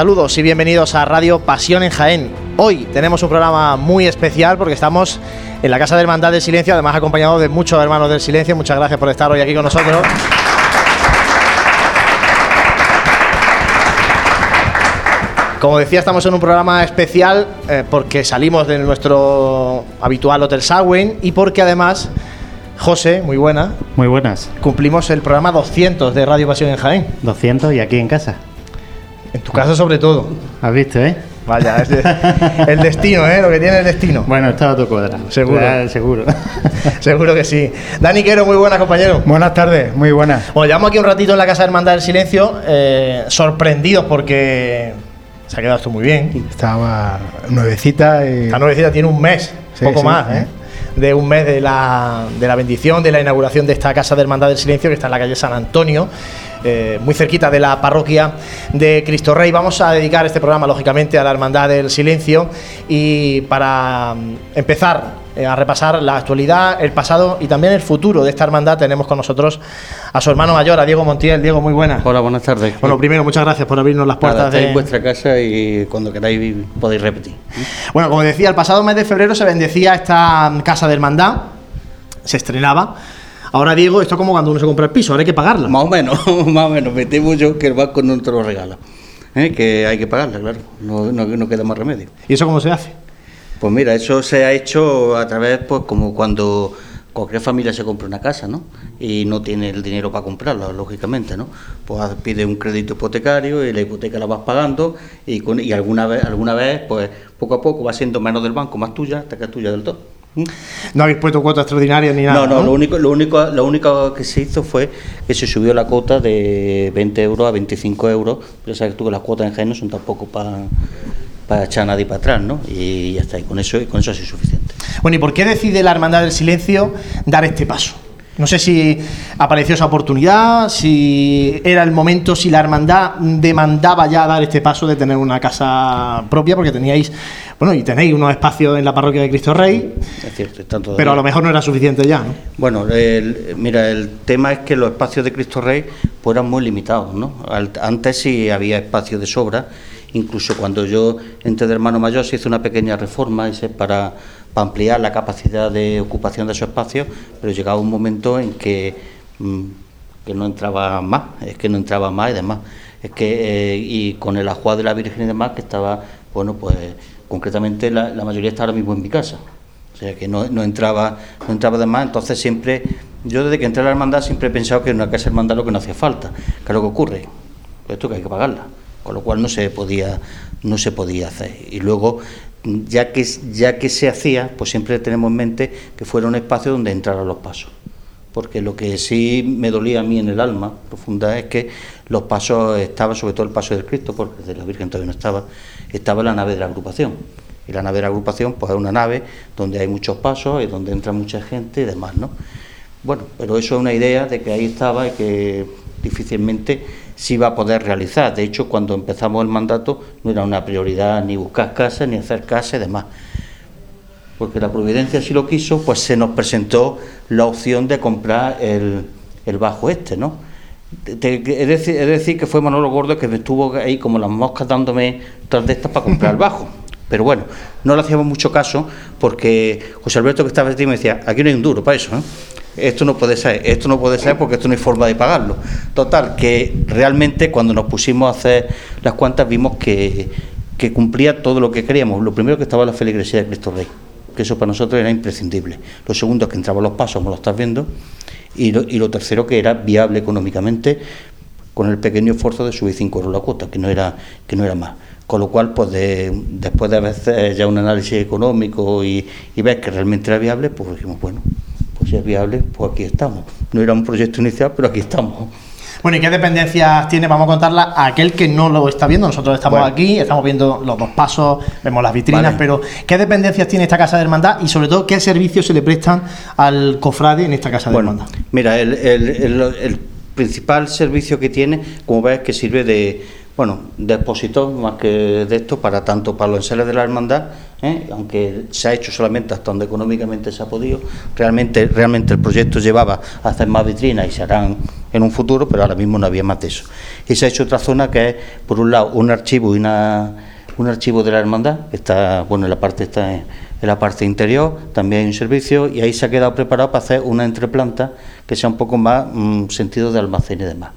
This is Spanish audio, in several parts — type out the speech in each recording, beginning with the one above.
Saludos y bienvenidos a Radio Pasión en Jaén. Hoy tenemos un programa muy especial porque estamos en la Casa de Hermandad del Silencio, además acompañado de muchos hermanos del Silencio. Muchas gracias por estar hoy aquí con nosotros. Como decía, estamos en un programa especial eh, porque salimos de nuestro habitual Hotel Sagüen y porque además, José, muy buena. Muy buenas. Cumplimos el programa 200 de Radio Pasión en Jaén. 200 y aquí en casa. En tu casa sobre todo. ¿Has visto, eh? Vaya, es de- el destino, ¿eh? Lo que tiene el destino. Bueno, estaba tu cuadra. Seguro. Ya, seguro. Seguro que sí. Dani Quero, muy buenas, compañero. Buenas tardes, muy buenas. Bueno, llevamos aquí un ratito en la Casa de Hermandad del Silencio, eh, sorprendidos porque se ha quedado esto muy bien. Estaba nuevecita y La nuevecita tiene un mes, Sí, poco sí, más. ¿eh? De un mes de la, de la bendición, de la inauguración de esta Casa de Hermandad del Silencio que está en la calle San Antonio, eh, muy cerquita de la parroquia de Cristo Rey. Vamos a dedicar este programa, lógicamente, a la Hermandad del Silencio y para mm, empezar eh, a repasar la actualidad, el pasado y también el futuro de esta hermandad, tenemos con nosotros a su hermano mayor, a Diego Montiel. Diego, muy buena. Hola, buenas tardes. Bueno, primero, muchas gracias por abrirnos las puertas de en vuestra casa y cuando queráis podéis repetir. Bueno, como decía, el pasado mes de febrero se bendecía esta casa de hermandad, se estrenaba. Ahora, Diego, esto es como cuando uno se compra el piso, ahora hay que pagarla. Más o menos, más o menos. Me temo yo que el banco no te lo regala. ¿eh? Que hay que pagarla, claro. No, no, no queda más remedio. ¿Y eso cómo se hace? Pues mira, eso se ha hecho a través, pues como cuando cualquier familia se compra una casa, ¿no? Y no tiene el dinero para comprarla, lógicamente, ¿no? Pues pide un crédito hipotecario y la hipoteca la vas pagando y, con, y alguna vez, alguna vez, pues poco a poco va siendo menos del banco, más tuya, hasta que es tuya del todo. No habéis puesto cuotas extraordinarias ni nada. No, no, lo único, lo único, lo único que se hizo fue que se subió la cuota de 20 euros a 25 euros. Pero sabes tú que las cuotas en no son tampoco para para echar a nadie para atrás, ¿no? Y ya está, y con eso, y con eso sí es suficiente. Bueno, ¿y por qué decide la Hermandad del Silencio dar este paso? No sé si apareció esa oportunidad, si era el momento, si la hermandad demandaba ya dar este paso de tener una casa propia, porque teníais, bueno, y tenéis unos espacios en la parroquia de Cristo Rey, Es cierto, pero a lo mejor no era suficiente ya, ¿no? Bueno, el- mira, el tema es que los espacios de Cristo Rey pues, eran muy limitados, ¿no? Antes sí había espacio de sobra, incluso cuando yo entré de hermano mayor se hizo una pequeña reforma ese, para, para ampliar la capacidad de ocupación de esos espacios, pero llegaba un momento en que, mm, que no entraba más, es que no entraba más y demás. Es que, eh, y con el ajuar de la Virgen y demás, que estaba, bueno, pues concretamente la, mayoría está ahora mismo en mi casa. O sea que no, no entraba no entraba de más, entonces siempre, yo desde que entré a la hermandad siempre he pensado que en una casa hermandad lo que no hacía falta, que es lo que ocurre, pues esto que hay que pagarla, con lo cual no se podía, no se podía hacer. Y luego, ya que, ya que se hacía, pues siempre tenemos en mente que fuera un espacio donde entraran los pasos. Porque lo que sí me dolía a mí en el alma profunda es que los pasos estaban, sobre todo el paso del Cristo, porque de la Virgen todavía no estaba, estaba la nave de la agrupación. Y la nave de la agrupación, pues es una nave donde hay muchos pasos y donde entra mucha gente y demás, ¿no? Bueno, pero eso es una idea de que ahí estaba y que difícilmente se iba a poder realizar. De hecho, cuando empezamos el mandato no era una prioridad ni buscar casas, ni hacer casas y demás. Porque la Providencia si lo quiso, pues se nos presentó la opción de comprar el, el bajo este, ¿no? Decir, es decir, que fue Manolo Gordo que me estuvo ahí como las moscas dándome tras de estas para comprar el bajo. Pero bueno, no le hacíamos mucho caso porque José Alberto que estaba aquí me decía, aquí no hay un duro para eso, ¿eh? Esto no puede ser, esto no puede ser porque esto no hay forma de pagarlo. Total, que realmente cuando nos pusimos a hacer las cuantas vimos que, que cumplía todo lo que queríamos. Lo primero que estaba la feligresía de Cristo Rey, que eso para nosotros era imprescindible. Lo segundo es que entraban los pasos, como lo estás viendo, y lo, y lo tercero que era viable económicamente con el pequeño esfuerzo de subir 5 euros la cuota, que no era, que no era más. Con lo cual, pues de- después de hacer ya un análisis económico y, y ver que realmente era viable, pues dijimos, bueno, pues si es viable, pues aquí estamos. No era un proyecto inicial, pero aquí estamos. Bueno, ¿y qué dependencias tiene? Vamos a contarla a aquel que no lo está viendo. Nosotros estamos Bueno. aquí, estamos viendo los dos pasos, vemos las vitrinas, Vale. pero ¿qué dependencias tiene esta casa de hermandad y sobre todo qué servicios se le prestan al cofrade en esta casa de Bueno, hermandad? mira, el, el- el- el principal servicio que tiene, como ves, que sirve de, bueno, depositó más que de esto para tanto para los enseres de la hermandad, ¿eh? aunque se ha hecho solamente hasta donde económicamente se ha podido. Realmente, realmente el proyecto llevaba a hacer más vitrinas y se harán en un futuro, pero ahora mismo no había más de eso. Y se ha hecho otra zona que es, por un lado, un archivo y una, un archivo de la hermandad, que está, bueno, en la parte está en, la parte interior, también hay un servicio y ahí se ha quedado preparado para hacer una entreplanta que sea un poco más mm, sentido de almacén y demás.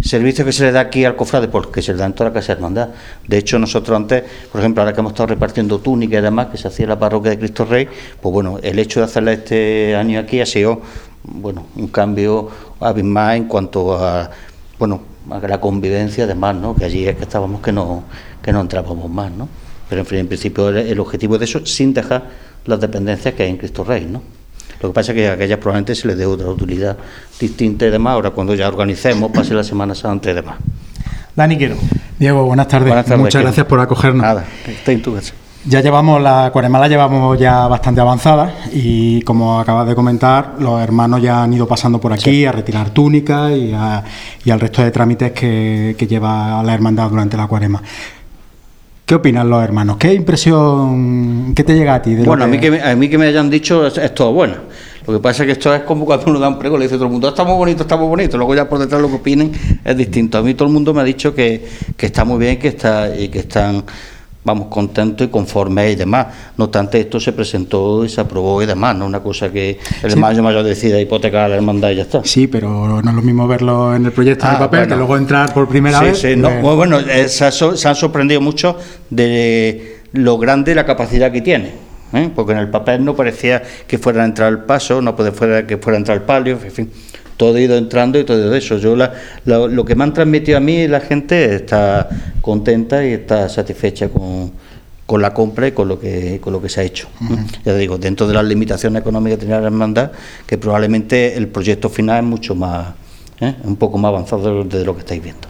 Servicio que se le da aquí al cofrade, porque se le da en toda la casa de hermandad. De hecho, nosotros antes, por ejemplo, ahora que hemos estado repartiendo túnicas y demás, que se hacía en la parroquia de Cristo Rey, pues bueno, el hecho de hacerla este año aquí ha sido, bueno, un cambio abismal en cuanto a, bueno, a la convivencia y demás, ¿no? Que allí es que estábamos que no, que no entrábamos más, ¿no? Pero en, fin, en principio el, objetivo de eso sin dejar las dependencias que hay en Cristo Rey, ¿no? Lo que pasa es que a aquellas probablemente se les dé otra utilidad distinta y demás, ahora cuando ya organicemos, pase la Semana Santa y demás. Dani Quero. Diego, buenas tardes. Buenas tardes, Muchas gracias por acogernos. Nada, está en tu casa. Ya llevamos la cuarema la llevamos ya bastante avanzada y como acabas de comentar, los hermanos ya han ido pasando por aquí a retirar túnicas y, a- y al resto de trámites que, que lleva la hermandad durante la cuarema. ¿Qué opinan los hermanos? ¿Qué impresión, qué te llega a ti? de Bueno, a mí, que me, a mí que me hayan dicho es, es todo bueno. Lo que pasa es que esto es como cuando uno da un prego, le dice a todo el mundo, está muy bonito, está muy bonito. Luego ya por detrás lo que opinen es distinto. A mí todo el mundo me ha dicho que, que está muy bien que está, y que están, vamos, contentos y conformes y demás. No obstante, esto se presentó y se aprobó y demás, no una cosa que el hermano mayor decida hipotecar a la hermandad y ya está. Sí, pero no es lo mismo verlo en el proyecto Ah, de papel bueno. que luego entrar por primera sí, vez. sí, no, Eh, bueno, bueno, eh, se, ha so- se han sorprendido mucho de lo grande la capacidad que tiene. ¿eh? Porque en el papel no parecía que fuera a entrar el paso, no puede fuera, que fuera a entrar el palio, en fin. Todo ha ido entrando y todo eso. Yo la- la- lo que me han transmitido a mí, la gente está contenta y está satisfecha con, con la compra y con lo que con lo que se ha hecho. ¿eh? Ya te digo, dentro de las limitaciones económicas que tenía la hermandad, que probablemente el proyecto final es mucho más, ¿eh? un poco más avanzado de lo que estáis viendo.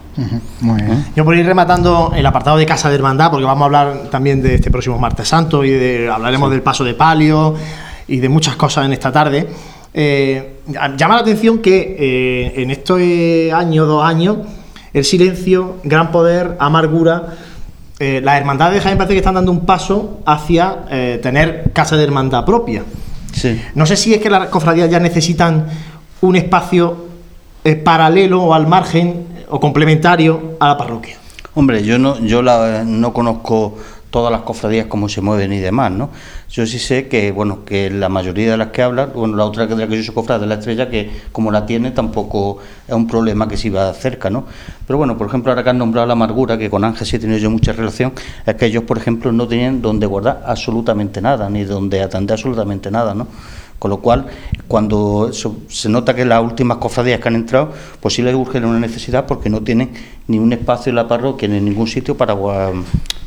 muy bien. Yo por ir rematando el apartado de Casa de Hermandad, porque vamos a hablar también de este próximo martes santo y de, hablaremos del paso de palio y de muchas cosas en esta tarde. Eh, llama la atención que eh, en estos eh, años, dos años, el silencio, gran poder, amargura, eh, las hermandades de Jaén parece que están dando un paso hacia eh, tener casa de hermandad propia. Sí. No sé si es que las cofradías ya necesitan un espacio paralelo o al margen o complementario a la parroquia. Hombre, yo no, yo la- no conozco todas las cofradías cómo se mueven y demás, ¿no? Yo sí sé que, bueno, que la mayoría de las que hablan, bueno, la otra que de la que yo soy cofrade es la estrella, que como la tiene tampoco es un problema que se iba cerca, ¿no? Pero bueno, por ejemplo, ahora que han nombrado la amargura, que con Ángel sí he yo mucha relación, es que ellos, por ejemplo, no tenían donde guardar absolutamente nada, ni donde atender absolutamente nada, ¿no? Con lo cual, cuando se nota que las últimas cofradías que han entrado, pues sí les urge una necesidad porque no tienen ni un espacio en la parroquia ni en ningún sitio para,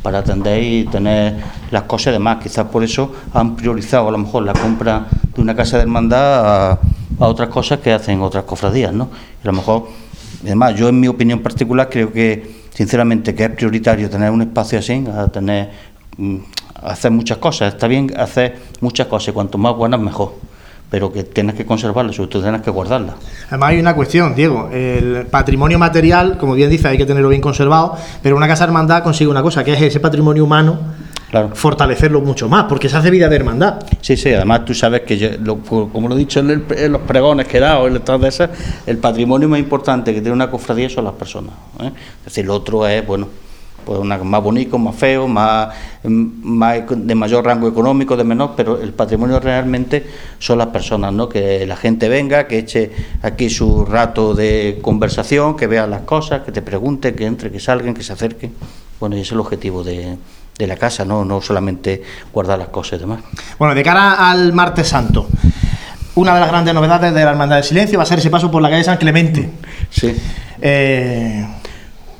para atender y tener las cosas y demás. Quizás por eso han priorizado a lo mejor la compra de una casa de hermandad a, otras cosas que hacen otras cofradías, ¿no? Y a lo mejor, además, yo en mi opinión particular creo que, sinceramente, que es prioritario tener un espacio así, a tener mm, hacer muchas cosas, está bien hacer muchas cosas, cuanto más buenas mejor, pero que tienes que conservarlas, sobre todo tienes que guardarlas. Además hay una cuestión, Diego, el patrimonio material, como bien dice, hay que tenerlo bien conservado, pero una casa hermandad consigue una cosa, que es ese patrimonio humano, Claro. fortalecerlo mucho más, porque se hace vida de hermandad. Sí, sí, además tú sabes que, yo- lo- como lo he dicho en, el- en los pregones que he dado, en de esas, el patrimonio más importante que tiene una cofradía son las personas. ¿eh? Es decir, lo otro es, bueno, pues una, más bonito, más feo, más, de mayor rango económico, de menor, pero el patrimonio realmente son las personas, ¿no? Que la gente venga, que eche aquí su rato de conversación, que vea las cosas, que te pregunte, que entre, que salgan, que se acerquen. Bueno, y ese es el objetivo de, de la casa, ¿no? No solamente guardar las cosas y demás. Bueno, de cara al martes santo, una de las grandes novedades de la Hermandad del Silencio va a ser ese paso por la calle San Clemente. Sí. Eh,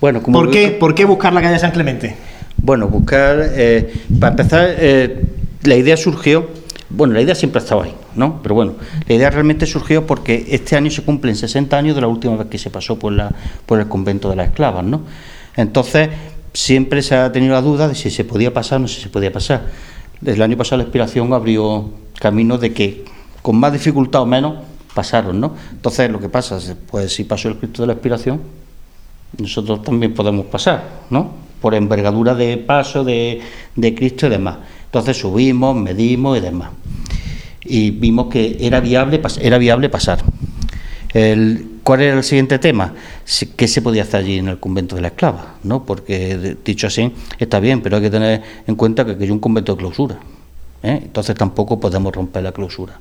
Bueno, como ¿por, qué, ¿Por qué buscar la calle San Clemente? Bueno, buscar, eh, para empezar, eh, la idea surgió, bueno, la idea siempre ha estado ahí, ¿no? Pero bueno, la idea realmente surgió porque este año se cumplen 60 años de la última vez que se pasó por, la, por el convento de las esclavas, ¿no? Entonces, siempre se ha tenido la duda de si se podía pasar o no si se podía pasar. Desde el año pasado la inspiración abrió camino de que con más dificultad o menos pasaron, ¿no? Entonces, lo que pasa, es, pues si pasó el Cristo de la inspiración, nosotros también podemos pasar, ¿no? Por envergadura de paso de, de Cristo y demás. Entonces subimos, medimos y demás. Y vimos que era viable, era viable pasar. ¿Cuál era el siguiente tema? ¿Qué se podía hacer allí en el convento de la esclava? ¿no? Porque, dicho así, está bien, pero hay que tener en cuenta que aquello es un convento de clausura. ¿eh? Entonces tampoco podemos romper la clausura.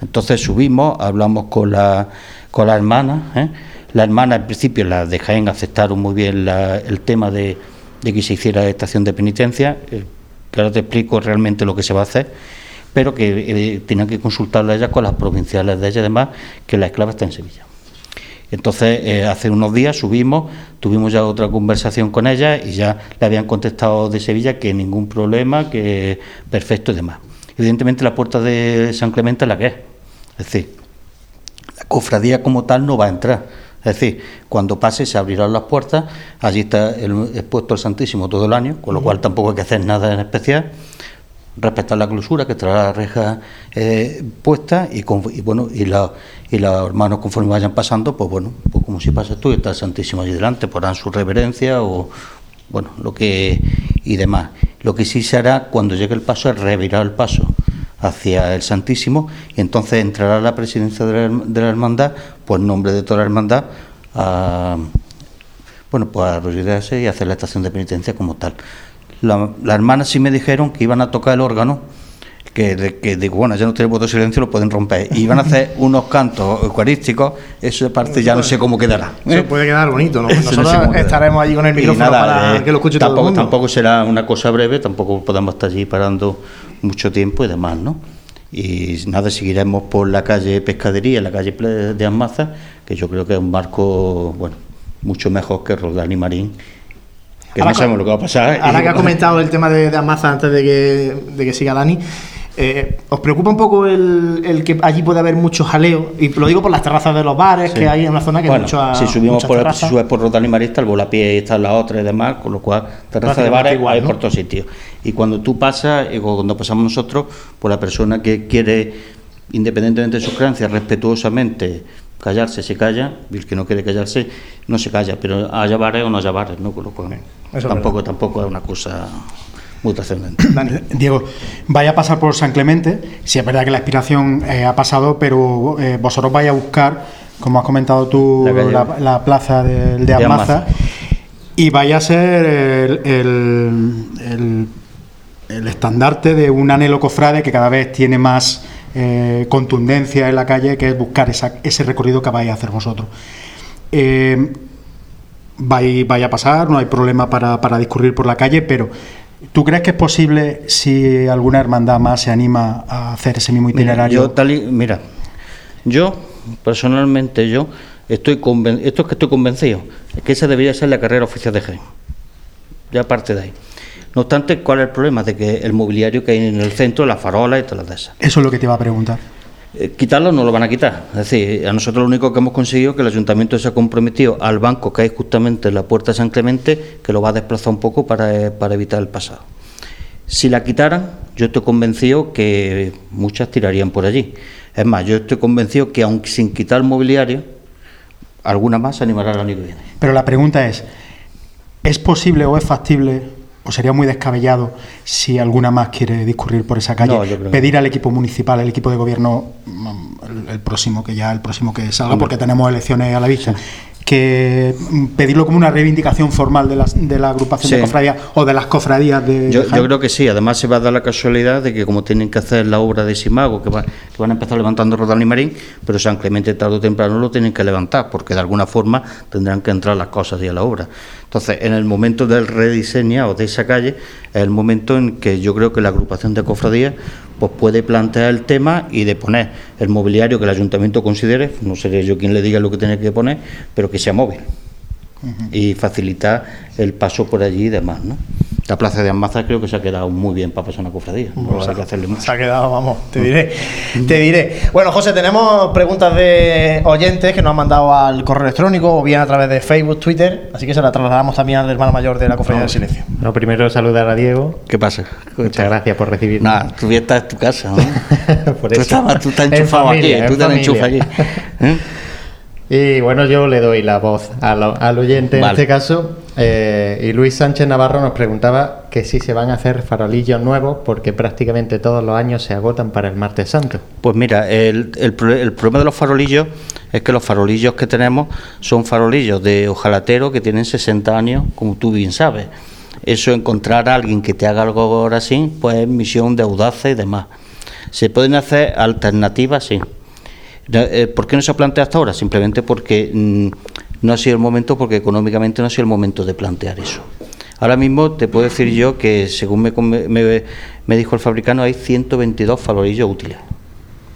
Entonces subimos, hablamos con la, con la hermana. ¿eh? La hermana, al principio, la de Jaén aceptaron muy bien el tema de, que se hiciera estación de penitencia. eh, que ahora te explico realmente lo que se va a hacer pero que eh, tenían que consultarla ella con las provinciales de ella, además, que la esclava está en Sevilla. Entonces, eh, hace unos días subimos, tuvimos ya otra conversación con ella y ya le habían contestado de Sevilla que ningún problema, que perfecto y demás. Evidentemente, la puerta de San Clemente es la que es. Es decir, la cofradía como tal no va a entrar. Es decir, cuando pase se abrirán las puertas, allí está el, expuesto el Santísimo todo el año, con lo cual tampoco hay que hacer nada en especial. Respetar la clausura, que traerá la reja eh, puesta y, con- y bueno y, la- y los hermanos conforme vayan pasando, pues bueno, pues como si pasas tú y está el Santísimo allí delante, podrán su reverencia o bueno, lo que y demás. Lo que sí se hará cuando llegue el paso es revirar el paso hacia el Santísimo y entonces entrará la presidencia de la, hermandad, pues nombre de toda la hermandad, a, bueno, pues a arrodillarse y hacer la estación de penitencia como tal. La- Las hermanas sí me dijeron que iban a tocar el órgano, que, de- que digo, bueno, ya no tiene voto de silencio, lo pueden romper. Y iban a hacer unos cantos eucarísticos, eso de parte ya no sé cómo quedará. ¿eh? Eso puede quedar bonito, ¿no? Eso no sé Nosotros estaremos allí con el micrófono nada, para eh, que lo escuche tampoco, todo el mundo. Tampoco será una cosa breve, tampoco podemos estar allí parando mucho tiempo y demás, ¿no? Y nada, seguiremos por la calle Pescadería, la calle de Almaza, que yo creo que es un marco, bueno, mucho mejor que Roldán y Marín, que Ahora no sabemos lo que va a pasar. Ahora que ha comentado el tema de, de Amaza antes de que, de que siga Dani, eh, ¿os preocupa un poco el, el que allí puede haber mucho jaleo? Y lo digo por las terrazas de los bares, que hay en una zona que bueno, hay mucho si subimos por, terrazas. si subes por Roldán y Marín está el volapié y está la otra y demás, con lo cual terraza de bares igual, hay ¿no? por todos sitios. Y cuando tú pasas, y cuando pasamos nosotros, pues la persona que quiere, independientemente de sus creencias, respetuosamente callarse, se calla, y el que no quiere callarse, no se calla, pero haya bares o no haya bares, ¿no? Con lo cual, tampoco, tampoco es una cosa muy trascendente. Diego, vaya a pasar por San Clemente. Sí, es verdad que la expiración eh, ha pasado, pero eh, vosotros vais a buscar, como has comentado tú, La calle- la, la plaza de, de y vaya a ser el, el- el- el estandarte de un anhelo cofrade que cada vez tiene más eh, contundencia en la calle, que es buscar esa- ese recorrido que vais a hacer vosotros. Eh, vai- vaya a pasar, no hay problema para, para discurrir por la calle, pero ¿tú crees que es posible si alguna hermandad más se anima a hacer ese mismo Mira, itinerario? yo, tal y- mira, yo, personalmente, yo estoy conven- esto es que estoy convencido, es que esa debería ser la carrera oficial de Jaén. Ya aparte de ahí. No obstante, ¿cuál es el problema? De que el mobiliario que hay en el centro, las farolas y todas las de esas. Eso es lo que te iba a preguntar. Eh, quitarlo no lo van a quitar. Es decir, a nosotros lo único que hemos conseguido es que el ayuntamiento se ha comprometido al banco que hay justamente en la puerta de San Clemente, que lo va a desplazar un poco para, eh, para evitar el pasado. Si la quitaran, yo estoy convencido que muchas tirarían por allí. Es más, yo estoy convencido que aunque sin quitar el mobiliario, alguna más se animará el año que viene. Pero la pregunta es, ¿es posible o es factible o sería muy descabellado si alguna más quiere discurrir por esa calle, No, pedir al equipo municipal, al equipo de gobierno, mm, el, el próximo que ya el próximo que salga, porque tenemos elecciones a la vista, que mm, pedirlo como una reivindicación formal de, las, de la agrupación de Sí. cofradías o de las cofradías de, Yo, de yo creo que sí, además se va a dar la casualidad de que como tienen que hacer la obra de Simago, que, va- que van a empezar levantando Rodal y Marín, pero San Clemente tarde o temprano lo tienen que levantar, porque de alguna forma tendrán que entrar las cosas y a la obra. Entonces, en el momento del rediseñado de esa calle, es el momento en que yo creo que la agrupación de cofradías pues puede plantear el tema y de poner el mobiliario que el ayuntamiento considere, no seré yo quien le diga lo que tiene que poner, pero que sea móvil y facilitar el paso por allí y demás, ¿no? La plaza de Almaza creo que se ha quedado muy bien para pasar una cofradía, no hay que hacerle mucho. Se ha quedado, vamos, te diré. Te diré. Bueno, José, tenemos preguntas de oyentes que nos han mandado al correo electrónico o bien a través de Facebook, Twitter, así que se la trasladamos también al hermano mayor de la Cofradía del Silencio. Bueno, primero saludar a Diego. ¿Qué pasa? Muchas gracias por recibirnos. Nada, tú ya estás en tu casa, ¿no? Por tú, eso. estabas- tú estás En enchufado familia, aquí, tú estás enchufado aquí. ¿eh? Y bueno, yo le doy la voz al, al oyente en este caso. Eh, y Luis Sánchez Navarro nos preguntaba que si se van a hacer farolillos nuevos porque prácticamente todos los años se agotan para el martes santo. Pues mira, el, el pro- el problema de los farolillos es que los farolillos que tenemos son farolillos de ojalatero que tienen 60 años, como tú bien sabes. Eso, encontrar a alguien que te haga algo ahora así, pues es misión de audacia y demás. ¿Se pueden hacer alternativas? Sí. Eh, ¿Por qué no se ha planteado hasta ahora? Simplemente porque mm, no ha sido el momento, porque económicamente no ha sido el momento de plantear eso. Ahora mismo te puedo decir yo que, según me, me, me dijo el fabricano, hay 122 farolillos útiles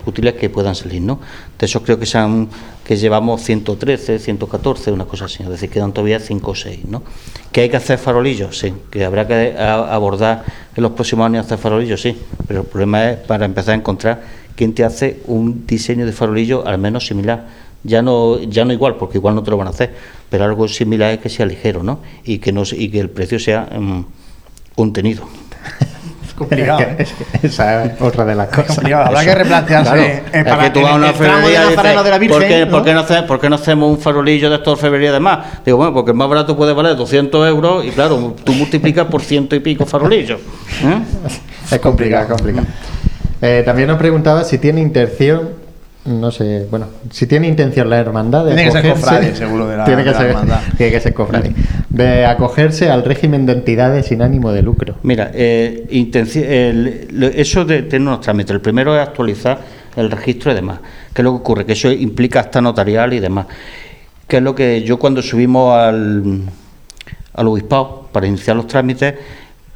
útiles que puedan salir, ¿no? De esos creo que sean, que llevamos 113, 114, una cosa así, es decir, quedan todavía 5 o 6, ¿no? ¿Que hay que hacer farolillos? Sí, que habrá que abordar en los próximos años hacer farolillos, sí, pero el problema es para empezar a encontrar quién te hace un diseño de farolillo al menos similar. Ya no, ya no igual, porque igual no te lo van a hacer, pero algo similar es que sea ligero, ¿no? Y que, no, y que el precio sea mm, contenido. Es complicado. ¿eh? Es que esa es otra de las cosas. Habrá que replantearse. Claro, eh, es para- que tú en vas a una el tramo de ferrería y dices, Nazareno de la Virgen. ¿por, qué, ¿no? por qué no hace- por qué no hacemos un farolillo de estos ferrería de más? Digo, bueno, porque el más barato puede valer 200 euros y claro, tú multiplicas por ciento y pico farolillos. ¿eh? Es complicado, es complicado. Eh, también nos preguntaba si tiene intención, no sé, bueno, si tiene intención la hermandad de Tiene que ser cofrade, seguro, de la- tiene que de la ser, hermandad. tiene que ser cofrade, de acogerse al régimen de entidades sin ánimo de lucro. Mira, eh, intenci- el- lo- eso de, tiene unos trámites. El primero es actualizar el registro y demás. ¿Qué es lo que ocurre? Que eso implica hasta notarial y demás. ¿Qué es lo que yo cuando subimos al, al obispado para iniciar los trámites,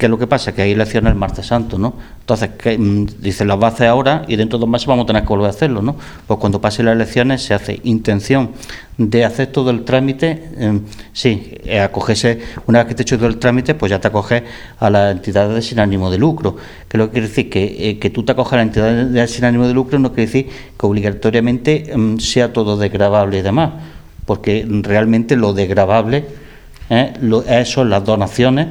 ¿qué es lo que pasa? Que hay elecciones el martes santo, ¿no? Entonces, mm, dicen, las va ahora y dentro de dos meses vamos a tener que volver a hacerlo, ¿no? Pues cuando pasen las elecciones se hace intención de hacer todo el trámite, eh, sí, eh, acogerse, una vez que te hecho todo el trámite, pues ya te acoges a las entidades sin ánimo de lucro. Que lo que quiere decir que, eh, que tú te acoges a la entidad de- sin ánimo de lucro no quiere decir que obligatoriamente mm, sea todo desgravable y demás, porque realmente lo desgravable ¿eh? lo, son las donaciones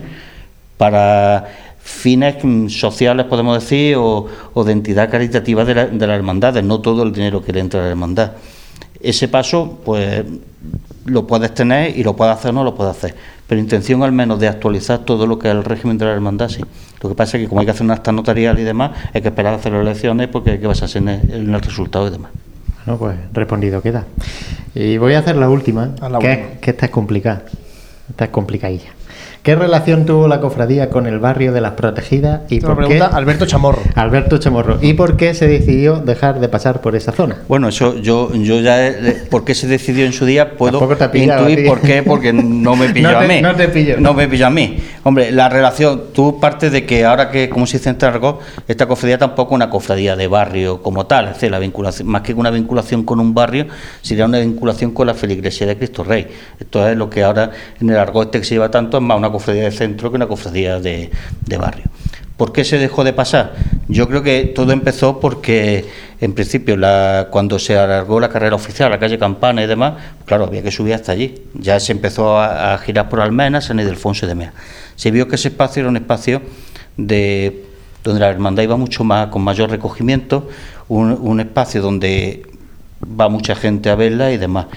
para fines sociales, podemos decir, o, o de entidad caritativa de la, de las hermandades, no todo el dinero que le entra a la hermandad. Ese paso, pues lo puedes tener y lo puedes hacer o no lo puedes hacer. Pero intención al menos de actualizar todo lo que es el régimen de la hermandad, sí. Lo que pasa es que como hay que hacer una acta notarial y demás, hay que esperar a hacer las elecciones porque hay que basarse en el, en el resultado y demás. Bueno, pues respondido queda. Y voy a hacer la última, Haz la que, última. Es, que esta es complicada. Esta es complicadilla. ¿Qué relación tuvo la cofradía con el barrio de las protegidas y por qué? pregunta Alberto Chamorro. Alberto Chamorro. ¿Y por qué se decidió dejar de pasar por esa zona? Bueno, eso yo, yo ya, eh, ¿por qué se decidió en su día? Puedo intuir por qué, porque no me pilló No te- a mí. no te pilló. No me pilló a mí. Hombre, la relación, tú partes de que ahora que, como se dice en Tarragó, esta cofradía tampoco es una cofradía de barrio como tal, es decir, la vinculación, más que una vinculación con un barrio, sería una vinculación con la feligresía de Cristo Rey. Esto es lo que ahora en el argot este que se lleva tanto, más una cofradía de centro que una cofradía de, barrio. ¿Por qué se dejó de pasar? Yo creo que todo empezó porque, en principio, la, cuando se alargó la carrera oficial, la calle Campana y demás, claro, había que subir hasta allí. Ya se empezó a, girar por Almena, San Ildefonso y demás. Se vio que ese espacio era un espacio de donde la hermandad iba mucho más, con mayor recogimiento, un, espacio donde va mucha gente a verla y demás.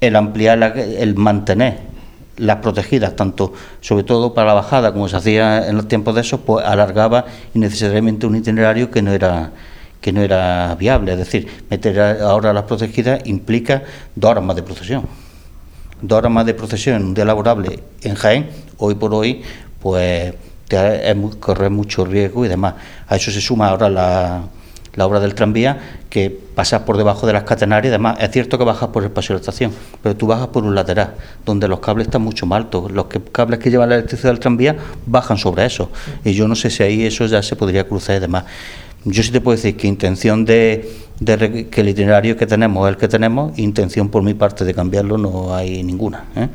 El ampliar, la- el mantener las protegidas, tanto sobre todo para la bajada, como se hacía en los tiempos de esos, pues alargaba innecesariamente un itinerario que no era que no era viable. Es decir, meter ahora las protegidas implica dos horas más de procesión. Dos horas más de procesión en un día laborable en Jaén, hoy por hoy, pues te correr mucho riesgo y demás. A eso se suma ahora la, la obra del tranvía, que pasas por debajo de las catenarias y demás. Es cierto que bajas por el paseo de estación, pero tú bajas por un lateral, donde los cables están mucho más altos. Los que- cables que llevan la electricidad del tranvía bajan sobre eso. Y yo no sé si ahí eso ya se podría cruzar y demás. Yo sí te puedo decir que intención de, de que el itinerario que tenemos es el que tenemos, intención por mi parte de cambiarlo no hay ninguna. ¿eh?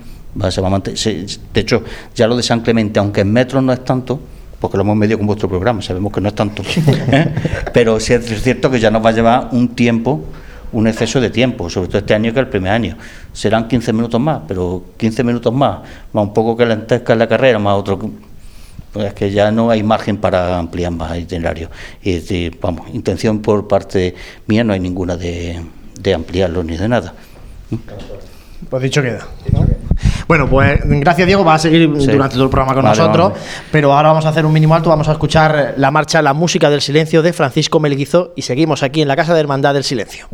Se va a mantener- se- de hecho, ya lo de San Clemente, aunque en metros no es tanto, porque lo hemos medido con vuestro programa, sabemos que no es tanto, ¿eh? pero sí es cierto que ya nos va a llevar un tiempo, un exceso de tiempo, sobre todo este año que el primer año. Serán 15 minutos más, pero 15 minutos más, más un poco que lentezca en la carrera, más otro pues es que ya no hay margen para ampliar más el itinerario. Y es decir, vamos, intención por parte mía no hay ninguna de, de ampliarlo ni de nada. Pues dicho queda. Bueno, pues gracias Diego, va a seguir Sí. durante todo el programa con Vale, nosotros, vale. pero ahora vamos a hacer un mínimo alto, vamos a escuchar la marcha La música del silencio de Francisco Melguizo y seguimos aquí en la Casa de Hermandad del Silencio.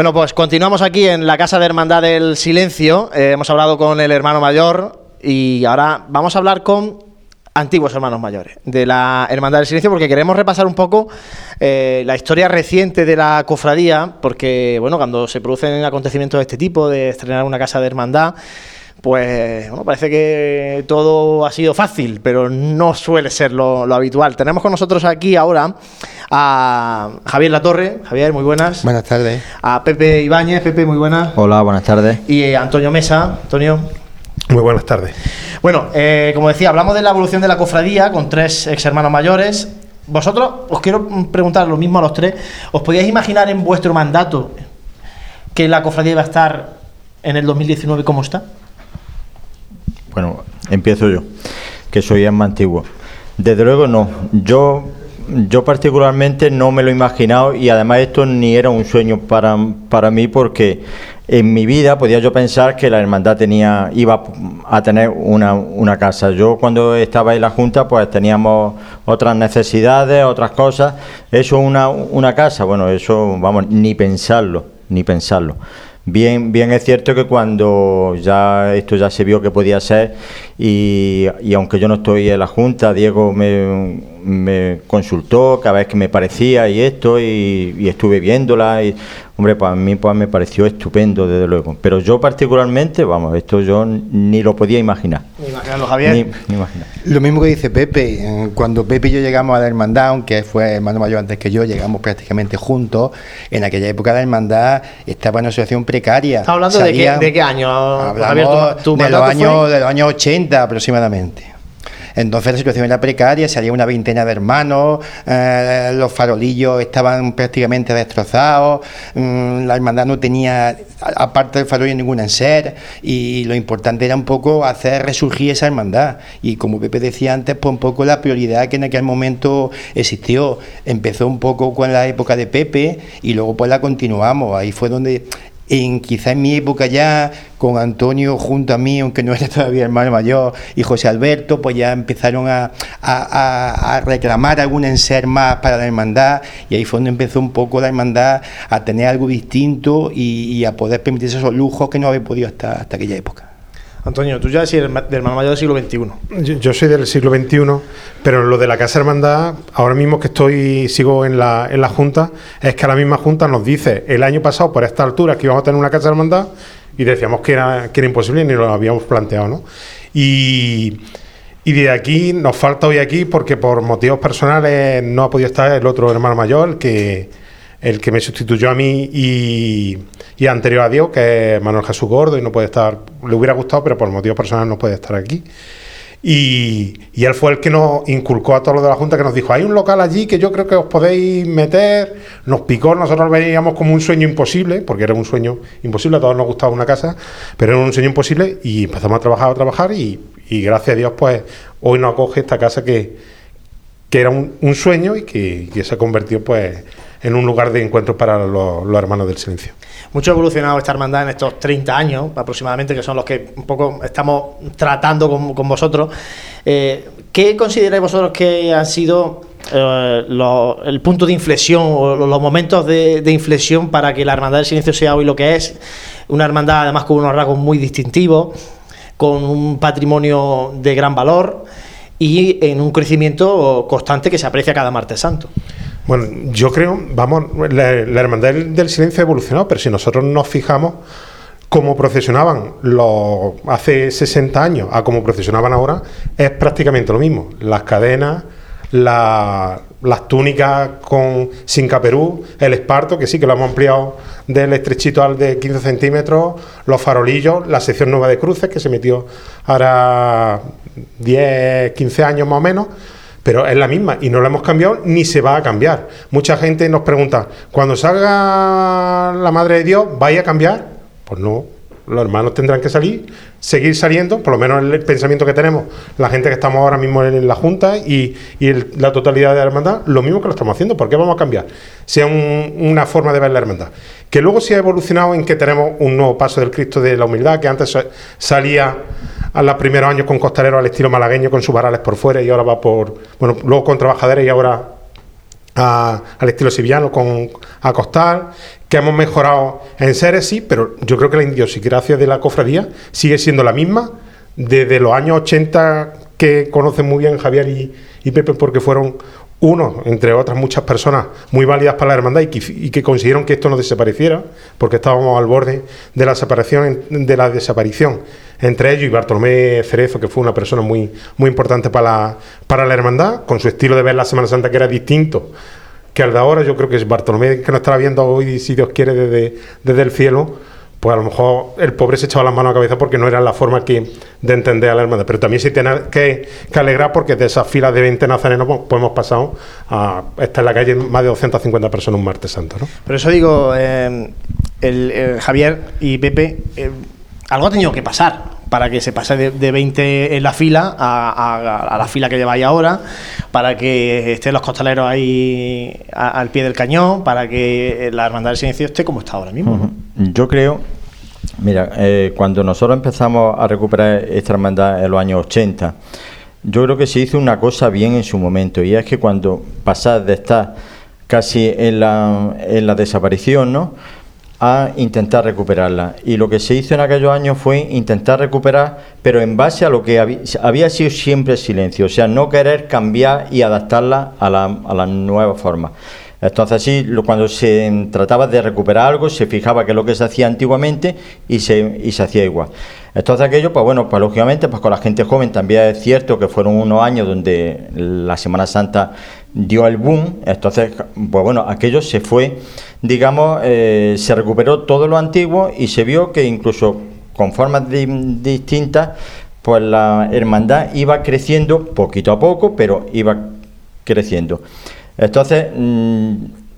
Bueno, pues continuamos aquí en la Casa de Hermandad del Silencio. Eh, hemos hablado con el hermano mayor y ahora vamos a hablar con antiguos hermanos mayores de la Hermandad del Silencio porque queremos repasar un poco eh, la historia reciente de la cofradía porque, bueno, cuando se producen acontecimientos de este tipo, de estrenar una casa de hermandad, pues bueno, parece que todo ha sido fácil, pero no suele ser lo, lo, habitual. Tenemos con nosotros aquí ahora a Javier Latorre. Javier, muy buenas. Buenas tardes. A Pepe Ibáñez. Pepe, muy buenas. Hola, buenas tardes. Y a Antonio Mesa. Antonio. Muy buenas tardes. Bueno, eh, como decía, hablamos de la evolución de la cofradía con tres ex hermanos mayores. Vosotros, os quiero preguntar lo mismo a los tres. ¿Os podíais imaginar en vuestro mandato que la cofradía iba a estar en el 2019 como está? Bueno, empiezo yo, que soy más antiguo. Desde luego no. Yo, yo particularmente no me lo he imaginado y además esto ni era un sueño para, para mí porque en mi vida podía yo pensar que la hermandad tenía iba a tener una, una, casa. Yo cuando estaba en la Junta pues teníamos otras necesidades, otras cosas. Eso una, una casa, bueno, eso vamos, ni pensarlo, ni pensarlo. Bien, bien es cierto que cuando ya esto ya se vio que podía ser y, y aunque yo no estoy en la Junta, Diego me, me consultó cada vez que me parecía y esto y, y estuve viéndola y hombre para mí pues me pareció estupendo desde luego. Pero yo particularmente vamos esto yo ni lo podía imaginar. Ni imaginarlo Javier. Ni, ni imaginar. lo mismo que dice Pepe eh, cuando Pepe y yo llegamos a la hermandad aunque fue hermano mayor antes que yo llegamos prácticamente juntos en aquella época la hermandad estaba en una situación precaria. ¿Estás hablando de, qué, de qué año Javier, ¿tu, tu de, los años, de los años 80 aproximadamente entonces la situación era precaria, salía una veintena de hermanos, eh, los farolillos estaban prácticamente destrozados, mmm, la hermandad no tenía, aparte del farolillo, ningún enser, y lo importante era un poco hacer resurgir esa hermandad. Y como Pepe decía antes, pues un poco la prioridad que en aquel momento existió. Empezó un poco con la época de Pepe y luego pues la continuamos. Ahí fue donde en quizá en mi época ya con Antonio junto a mí, aunque no era todavía hermano mayor, y José Alberto, pues ya empezaron a, a, reclamar algún enser más para la hermandad, y ahí fue donde empezó un poco la hermandad a tener algo distinto y, y a poder permitirse esos lujos que no había podido hasta, hasta aquella época. Antonio, tú ya eres del hermano mayor del siglo XXI. Yo, yo, soy del siglo XXI, pero lo de la Casa Hermandad, ahora mismo que estoy, sigo en la, en la Junta, es que la misma Junta nos dice el año pasado, por esta altura, que íbamos a tener una Casa Hermandad, y decíamos que era, que era imposible y ni lo habíamos planteado, ¿no? Y, y de aquí nos falta hoy aquí porque por motivos personales no ha podido estar el otro hermano mayor, que el que me sustituyó a mí y, y, anterior a Dios, que es Manuel Jesús Gordo, y no puede estar, le hubiera gustado, pero por motivos personales no puede estar aquí. Y, y, él fue el que nos inculcó a todos los de la Junta, que nos dijo, hay un local allí que yo creo que os podéis meter, nos picó, nosotros veíamos como un sueño imposible, porque era un sueño imposible, a todos nos gustaba una casa, pero era un sueño imposible y empezamos a trabajar, a trabajar y, y gracias a Dios, pues hoy nos acoge esta casa que, que era un, sueño y que, que se convirtió pues en un lugar de encuentro para los, hermanos del silencio. Mucho ha evolucionado esta hermandad en estos 30 años aproximadamente, que son los que un poco estamos tratando con, vosotros. Eh, ¿Qué consideráis vosotros que han sido eh, el punto de inflexión o los momentos de, de, inflexión para que la hermandad del silencio sea hoy lo que es? Una hermandad además con unos rasgos muy distintivos, con un patrimonio de gran valor y en un crecimiento constante que se aprecia cada martes santo. Bueno, yo creo, vamos, la, Hermandad del Silencio ha evolucionado, pero si nosotros nos fijamos cómo procesionaban los, hace 60 años a cómo procesionaban ahora, es prácticamente lo mismo. Las cadenas, la, las túnicas con sin caperú, el esparto, que sí que lo hemos ampliado del estrechito al de 15 centímetros, los farolillos, la sección nueva de cruces que se metió ahora 10, 15 años más o menos pero es la misma y no la hemos cambiado ni se va a cambiar. Mucha gente nos pregunta, cuando salga la Madre de Dios, ¿vaya a cambiar? Pues no, los hermanos tendrán que salir, seguir saliendo, por lo menos el pensamiento que tenemos, la gente que estamos ahora mismo en la Junta y, la totalidad de la hermandad, lo mismo que lo estamos haciendo, ¿por qué vamos a cambiar? Sea un, una forma de ver la hermandad. Que luego se ha evolucionado en que tenemos un nuevo paso del Cristo de la humildad, que antes salía a los primeros años con costalero al estilo malagueño, con sus varales por fuera y ahora va por, bueno, luego con trabajadores y ahora al estilo sevillano con Acostal, que hemos mejorado en seres, sí, pero yo creo que la idiosincrasia de la cofradía sigue siendo la misma desde los años 80 que conocen muy bien Javier y, y Pepe porque fueron uno, entre otras muchas personas muy válidas para la hermandad y que, consiguieron que esto no desapareciera, porque estábamos al borde de la separación, de la desaparición entre ellos y Bartolomé Cerezo, que fue una persona muy, muy importante para la, para la hermandad, con su estilo de ver la Semana Santa que era distinto que al de ahora. Yo creo que es Bartolomé que nos estará viendo hoy, si Dios quiere, desde, desde el cielo pues a lo mejor el pobre se echaba las manos a la cabeza porque no era la forma que, de entender a la hermandad. Pero también se tiene que, alegrar porque de esas filas de 20 nazarenos pues, pues, hemos pasado a estar en la calle más de 250 personas un martes santo. ¿no? Eso digo, eh, el, Javier y Pepe, eh, algo ha tenido que pasar para que se pase de, 20 en la fila a, la fila que lleváis ahora, para que estén los costaleros ahí al pie del cañón, para que la Hermandad del Silencio esté como está ahora mismo. Yo creo, mira, eh, cuando nosotros empezamos a recuperar esta hermandad en los años 80, yo creo que se hizo una cosa bien en su momento, y es que cuando pasás de estar casi en la, en la desaparición, ¿no? A intentar recuperarla. Y lo que se hizo en aquellos años fue intentar recuperar, pero en base a lo que había, sido siempre silencio, o sea, no querer cambiar y adaptarla a la, a la nueva forma. Entonces, así, cuando se trataba de recuperar algo, se fijaba que es lo que se hacía antiguamente y se, y se hacía igual. Entonces, aquello, pues bueno, pues lógicamente, pues con la gente joven también es cierto que fueron unos años donde la Semana Santa dio el boom. Entonces, pues bueno, aquello se fue, digamos, eh, se recuperó todo lo antiguo y se vio que incluso con formas distintas, pues la hermandad iba creciendo poquito a poco, pero iba creciendo. Entonces, mm,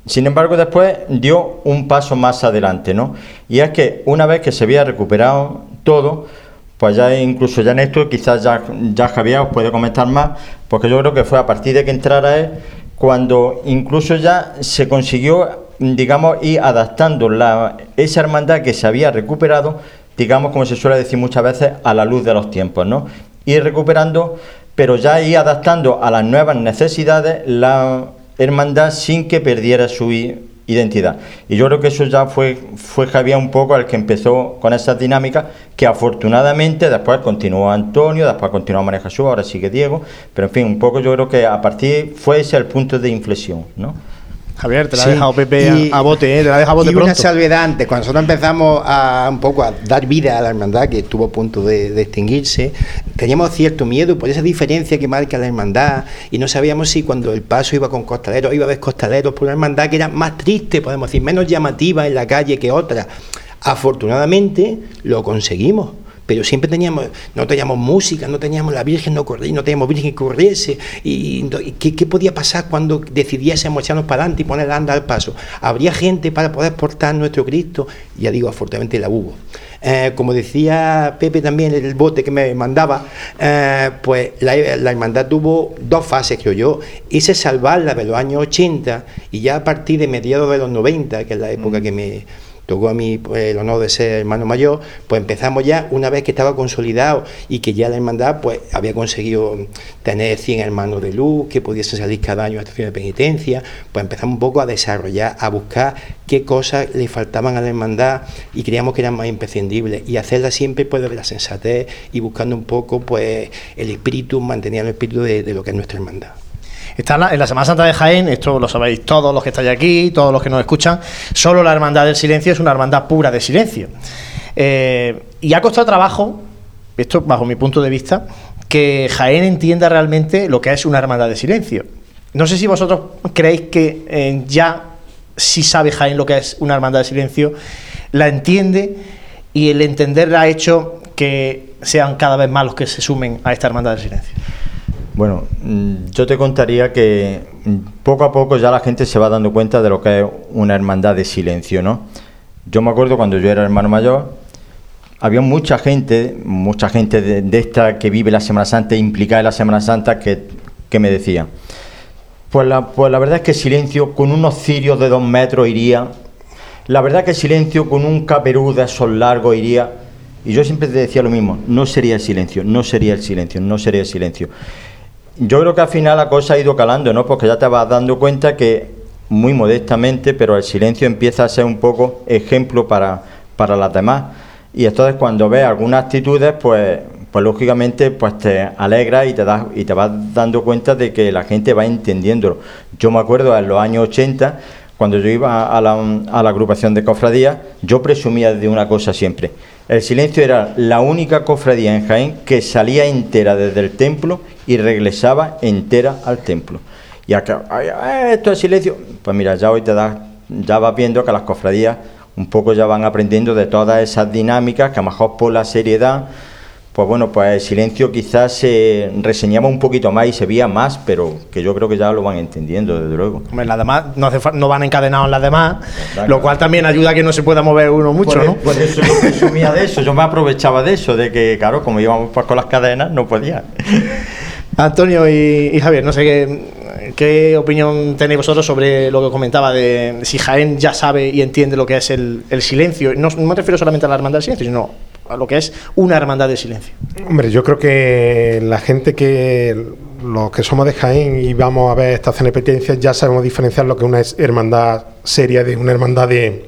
sin embargo, después dio un paso más adelante, ¿no? Y es que una vez que se había recuperado todo, pues ya incluso ya en esto, quizás ya, ya Javier os puede comentar más, porque yo creo que fue a partir de que entrara él cuando incluso ya se consiguió, digamos, ir adaptando la, esa hermandad que se había recuperado, digamos, como se suele decir muchas veces, a la luz de los tiempos, ¿no? Ir recuperando, pero ya ir adaptando a las nuevas necesidades la hermandad sin que perdiera su identidad. Y yo creo que eso ya fue, fue Javier un poco el que empezó con esa dinámica, que afortunadamente después continuó Antonio, después continuó María Jesús, ahora sigue Diego, pero en fin, un poco yo creo que a partir fue ese el punto de inflexión, ¿no? Javier, te la ha dejado Pepe a, bote, ¿eh? te la ha dejado bote y una salvedad antes, cuando nosotros empezamos a un poco a dar vida a la hermandad, que estuvo a punto de, extinguirse, teníamos cierto miedo por esa diferencia que marca la hermandad y no sabíamos si cuando el paso iba con costaleros, iba a haber costaleros por una hermandad que era más triste, podemos decir, menos llamativa en la calle que otra. Afortunadamente lo conseguimos pero siempre teníamos, no teníamos música, no teníamos la Virgen, no corría, no teníamos Virgen que corriese. ¿Y, ¿qué, podía pasar cuando decidiésemos echarnos para adelante y poner la anda al paso? ¿Habría gente para poder portar nuestro Cristo? Ya digo, afortunadamente la hubo. Eh, como decía Pepe también, el bote que me mandaba, eh, pues la, la, hermandad tuvo dos fases, creo yo. Hice salvarla de los años 80 y ya a partir de mediados de los 90, que es la época mm. que me tocó a mí pues, el honor de ser hermano mayor, pues empezamos ya, una vez que estaba consolidado y que ya la hermandad pues había conseguido tener 100 hermanos de luz, que pudiesen salir cada año a estación de penitencia, pues empezamos un poco a desarrollar, a buscar qué cosas le faltaban a la hermandad y creíamos que eran más imprescindibles y hacerla siempre pues de la sensatez y buscando un poco pues el espíritu, mantener el espíritu de lo que es nuestra hermandad. Está en la, Semana Santa de Jaén, esto lo sabéis todos los que estáis aquí, todos los que nos escuchan, solo la Hermandad del Silencio es una hermandad pura de silencio. Eh, y ha costado trabajo, esto bajo mi punto de vista, que Jaén entienda realmente lo que es una hermandad de silencio. No sé si vosotros creéis que eh, ya si sabe Jaén lo que es una hermandad de silencio, la entiende y el entenderla ha hecho que sean cada vez más los que se sumen a esta hermandad de silencio. Bueno, mm, yo te contaría que mm, poco a poco ya la gente se va dando cuenta de lo que es una hermandad de silencio, ¿no? Yo me acuerdo cuando yo era hermano mayor, había mucha gente, mucha gente de, esta que vive la Semana Santa, implicada en la Semana Santa, que, me decía, pues la, pues la verdad es que silencio con unos cirios de dos metros iría, la verdad es que silencio con un caperú de esos largos iría, y yo siempre te decía lo mismo, no sería el silencio, no sería el silencio, no sería el silencio. Yo creo que al final la cosa ha ido calando, ¿no? Porque ya te vas dando cuenta que muy modestamente, pero el silencio empieza a ser un poco ejemplo para, para las demás. Y entonces cuando ves algunas actitudes, pues, pues lógicamente pues te alegra y te, das, y te vas dando cuenta de que la gente va entendiéndolo. Yo me acuerdo en los años 80, cuando yo iba a la, a la agrupación de cofradías, yo presumía de una cosa siempre. El silencio era la única cofradía en Jaén que salía entera desde el templo y regresaba entera al templo. Y acá, esto es silencio. Pues mira, ya hoy te das, ya vas viendo que las cofradías un poco ya van aprendiendo de todas esas dinámicas que a lo mejor por la seriedad, pues bueno, pues el silencio quizás se reseñaba un poquito más y se veía más, pero que yo creo que ya lo van entendiendo, desde luego. Hombre, las demás no, no van encadenados en las demás, lo cual también ayuda a que no se pueda mover uno mucho, ¿no? Pues eso yo presumía de eso, yo me aprovechaba de eso, de que, claro, como íbamos pues con las cadenas, no podía. Antonio y, Javier, no sé qué, opinión tenéis vosotros sobre lo que comentaba de si Jaén ya sabe y entiende lo que es el, silencio. No, me refiero solamente a la hermandad del silencio, sino lo que es una hermandad del silencio. Hombre, yo creo que la gente que los que somos de Jaén y vamos a ver estas penitencias ya sabemos diferenciar lo que es una hermandad seria de una hermandad de,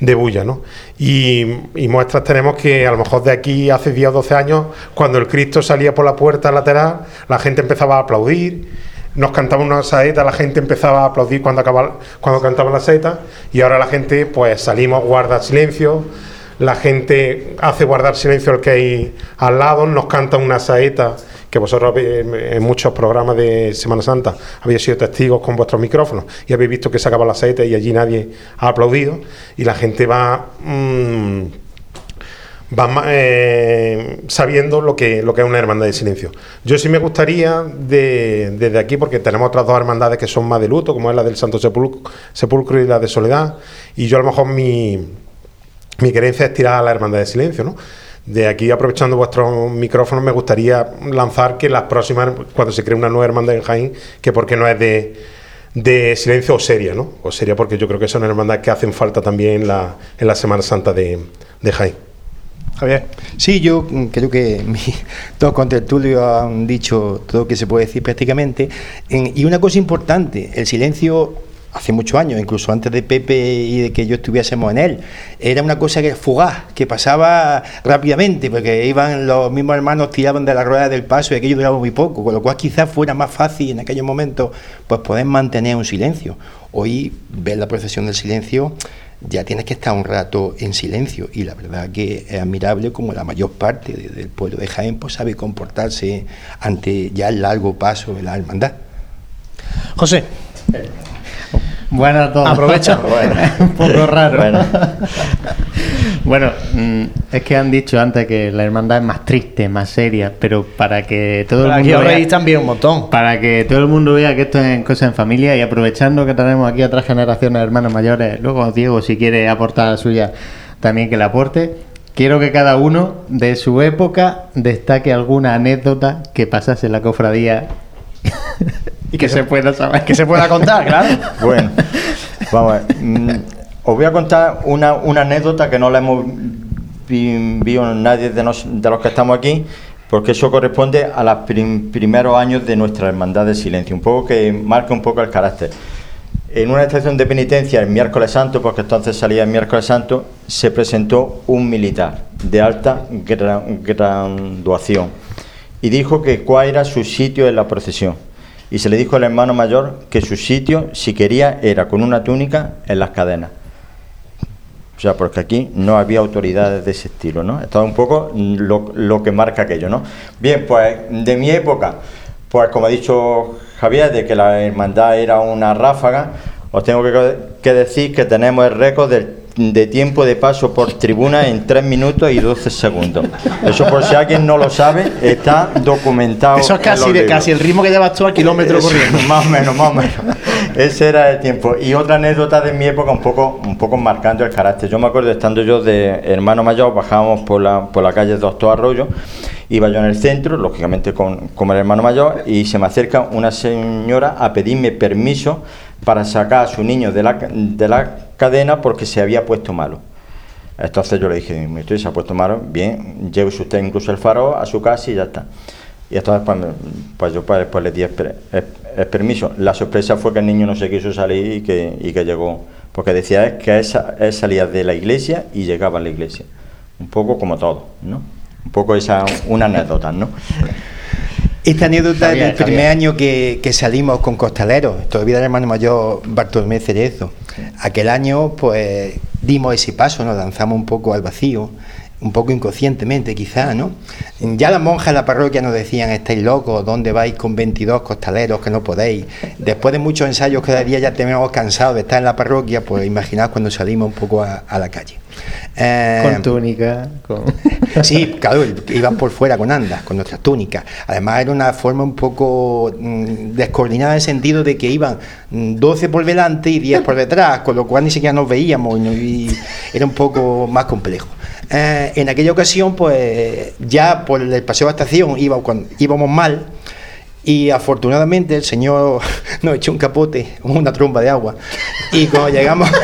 de bulla, ¿no? Y, muestras tenemos que a lo mejor de aquí hace 10 o 12 años, cuando el Cristo salía por la puerta lateral, la gente empezaba a aplaudir, nos cantaba una saeta, la gente empezaba a aplaudir cuando, acababa, cuando cantaba la saeta, y ahora la gente, pues salimos, guarda silencio, la gente hace guardar silencio al que hay al lado, nos canta una saeta que vosotros en muchos programas de Semana Santa habéis sido testigos con vuestros micrófonos y habéis visto que se acaba la aceite y allí nadie ha aplaudido y la gente va... Mm, eh, sabiendo lo que, lo que es una hermandad de silencio. Yo sí me gustaría desde aquí, porque tenemos otras dos hermandades que son más de luto, como es la del Santo Sepulcro, y la de Soledad, y yo a lo mejor mi, mi querencia es tirar a la hermandad de silencio, ¿no? De aquí, aprovechando vuestros micrófonos, me gustaría lanzar que las próximas, cuando se cree una nueva hermandad en Jaén, que porque no es de, silencio o seria, ¿no? O seria porque yo creo que es una hermandad que hacen falta también en la, en la Semana Santa de, de Jaén. Javier. Sí, yo creo que mi, todos contertulios han dicho todo lo que se puede decir prácticamente. y una cosa importante, el silencio hace muchos años, incluso antes de Pepe y de que yo estuviésemos en él, era una cosa que fugaz, que pasaba rápidamente, porque iban los mismos hermanos, tiraban de la rueda del paso y aquello duraba muy poco, con lo cual quizás fuera más fácil en aquellos momentos pues poder mantener un silencio. Hoy ver la procesión del silencio ya tienes que estar un rato en silencio y la verdad que es admirable como la mayor parte del pueblo de Jaén pues sabe comportarse ante ya el largo paso de la hermandad. José. Bueno, a todos. Aprovecha. un poco raro. Bueno, mm, es que han dicho antes que la hermandad es más triste, más seria, pero para que todo el mundo. vea, también un montón. Para que todo el mundo vea que esto es cosa en familia y aprovechando que tenemos aquí otras generaciones de hermanos mayores, luego Diego, si quiere aportar la suya, también que la aporte. Quiero que cada uno de su época destaque alguna anécdota que pasase en la cofradía y que, se, pueda saber. Que se pueda contar, claro. Bueno, vamos a ver. Mm, os voy a contar una, una anécdota que no la hemos visto nadie de, de, los que estamos aquí, porque eso corresponde a los primeros años de nuestra hermandad de silencio, un poco que marca un poco el carácter. En una estación de penitencia, el miércoles santo, porque entonces salía el miércoles santo, se presentó un militar de alta graduación y dijo que cuál era su sitio en la procesión y se le dijo al hermano mayor que su sitio, si quería, era con una túnica en las cadenas. O sea, porque aquí no había autoridades de ese estilo, ¿no? Esto es un poco lo, lo, que marca aquello, ¿no? Bien, pues de mi época, pues como ha dicho Javier, de que la hermandad era una ráfaga, os tengo que, que decir que tenemos el récord del de tiempo de paso por tribuna en 3 minutos y 12 segundos. Eso por si alguien no lo sabe, está documentado. Eso es casi, casi el ritmo que llevas tú a kilómetro corriendo. Más o menos, más o menos. Ese era el tiempo. Y otra anécdota de mi época, un poco, un poco marcando el carácter. Yo me acuerdo, estando yo de hermano mayor, bajábamos por la, por la calle Doctor Arroyo, iba yo en el centro, lógicamente con, con el hermano mayor, y se me acerca una señora a pedirme permiso para sacar a su niño de la, de la cadena porque se había puesto malo. Entonces yo le dije, mi se ha puesto malo, bien, lleve usted incluso el faro a su casa y ya está. Y entonces, pues, pues yo pues, pues le di el, permiso. La sorpresa fue que el niño no se quiso salir y que, y que llegó. Porque decía que esa, él salía de la iglesia y llegaba a la iglesia. Un poco como todo, ¿no? Un poco esa, una anécdota, ¿no? Esta anécdota del primer año que, que, salimos con costaleros, todavía el hermano mayor Bartolomé Cerezo. Aquel año, pues dimos ese paso, nos lanzamos un poco al vacío un poco inconscientemente quizá, ¿no? Ya las monjas en la parroquia nos decían, estáis locos, ¿dónde vais con 22 costaleros que no podéis? Después de muchos ensayos cada día ya tenemos cansado de estar en la parroquia, pues imaginaos cuando salimos un poco a, la calle. Eh, con túnica. Con... sí, claro, iban por fuera con andas, con nuestras túnicas. Además era una forma un poco mm, descoordinada en el sentido de que iban 12 por delante y 10 por detrás, con lo cual ni siquiera nos veíamos y era un poco más complejo. Eh, en aquella ocasión, pues ya por el paseo de estación íbamos mal y afortunadamente el señor nos echó un capote, una tromba de agua. Y cuando llegamos...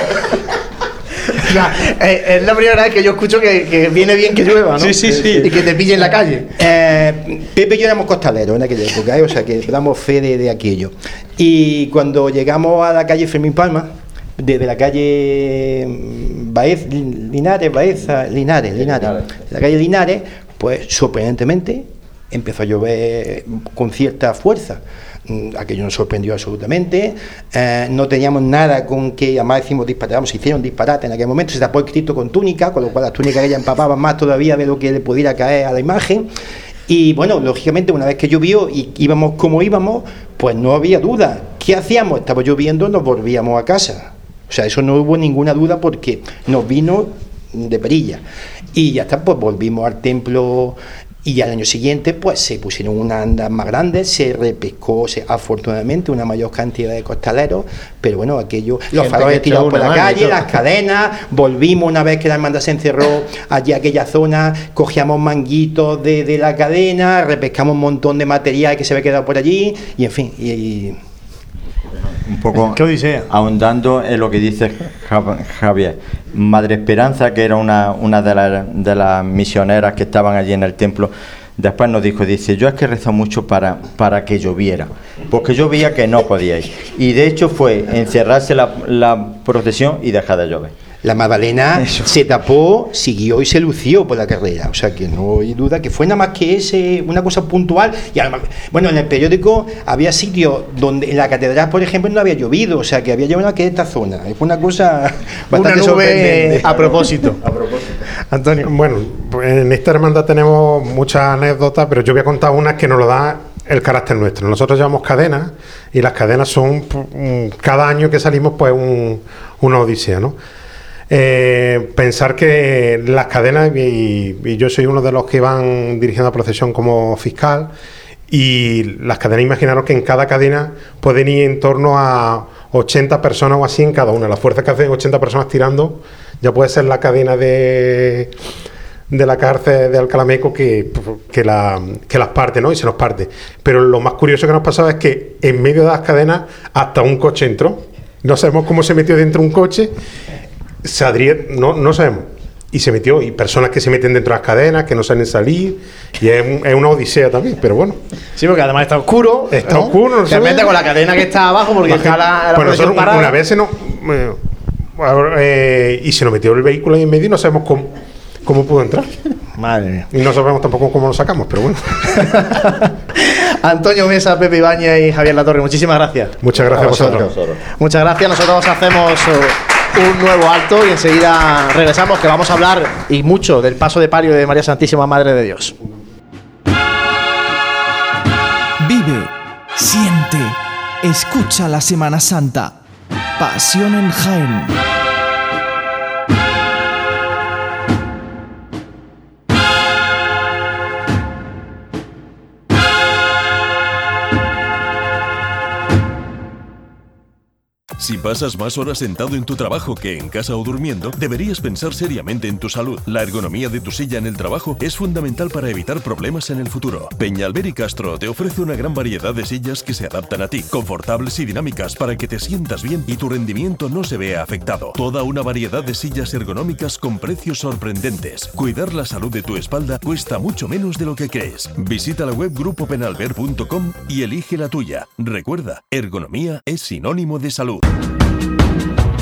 Eh, es la primera vez que yo escucho que, viene bien que llueva, ¿no? Sí, sí, sí. Y que te pille en la calle. Eh, Pepe y yo éramos costaleros en aquella época, o sea que damos fe de, aquello. Y cuando llegamos a la calle Fermín Palma, desde la calle mm, Baez, Linares, Baeza, Linares, Linares, la calle Linares, pues sorprendentemente empezó a llover con cierta fuerza. Mm, aquello nos sorprendió absolutamente. Eh, no teníamos nada con que, además decimos disparatamos, se hicieron disparate en aquel momento. Se tapó el Cristo con túnica, con lo cual las túnicas ella empapaban más todavía de lo que le pudiera caer a la imagen. Y bueno, lógicamente, una vez que llovió y íbamos como íbamos, pues no había duda. ¿Qué hacíamos? Estaba lloviendo, nos volvíamos a casa o sea, eso no hubo ninguna duda porque nos vino de perilla. Y ya está, pues volvimos al templo y al año siguiente pues se pusieron unas andas más grandes, se repescó afortunadamente una mayor cantidad de costaleros, pero bueno, aquello, los faroles tirados por la calle, las cadenas, volvimos una vez que la hermandad se encerró allí aquella zona, cogíamos manguitos de, la cadena, repescamos un montón de material que se había quedado por allí, y en fin, y un poco ahondando en lo que dice Javier. Madre Esperanza, que era una, una de, de, las misioneras que estaban allí en el templo, después nos dijo, dice, yo es que rezo mucho para, para que lloviera, porque yo veía que no podíais. Y de hecho fue encerrarse la, la procesión y dejar de llover. La Magdalena se tapó, siguió y se lució por la carrera. O sea que no hay duda que fue nada más que ese, una cosa puntual. Y bueno, en el periódico había sitios donde en la catedral, por ejemplo, no había llovido. O sea que había llovido en esta zona. Fue una cosa bastante una nube a propósito. a propósito. Antonio. Bueno, en esta hermandad tenemos muchas anécdotas, pero yo voy a contar una que nos lo da el carácter nuestro. Nosotros llevamos cadenas y las cadenas son cada año que salimos pues un, una odisea, ¿no? Eh, pensar que las cadenas, y, yo soy uno de los que van dirigiendo la procesión como fiscal, y las cadenas, imaginaros que en cada cadena pueden ir en torno a 80 personas o así en cada una. La fuerza que hacen 80 personas tirando, ya puede ser la cadena de, de la cárcel de Alcalameco que, que, la, que las parte, ¿no? Y se nos parte. Pero lo más curioso que nos pasaba es que en medio de las cadenas hasta un coche entró. No sabemos cómo se metió dentro un coche Sadriet, no, no sabemos. Y se metió, y personas que se meten dentro de las cadenas, que no saben salir, y es, una odisea también, pero bueno. Sí, porque además está oscuro. Está oscuro, no Se mete con la cadena que está abajo, porque está la, la pues una vez se nos. Eh, y se nos metió el vehículo ahí en medio y no sabemos cómo, cómo pudo entrar. Madre mía. Y no sabemos tampoco cómo lo sacamos, pero bueno. Antonio Mesa, Pepe Ibañez y Javier Latorre, muchísimas gracias. Muchas gracias a vosotros. Muchas gracias. Nosotros hacemos. Un nuevo alto y enseguida regresamos que vamos a hablar y mucho del paso de palio de María Santísima Madre de Dios. Vive, siente, escucha la Semana Santa. Pasión en Jaén. Si pasas más horas sentado en tu trabajo que en casa o durmiendo, deberías pensar seriamente en tu salud. La ergonomía de tu silla en el trabajo es fundamental para evitar problemas en el futuro. Peñalver y Castro te ofrece una gran variedad de sillas que se adaptan a ti, confortables y dinámicas para que te sientas bien y tu rendimiento no se vea afectado. Toda una variedad de sillas ergonómicas con precios sorprendentes. Cuidar la salud de tu espalda cuesta mucho menos de lo que crees. Visita la web grupopenalver.com y elige la tuya. Recuerda, ergonomía es sinónimo de salud.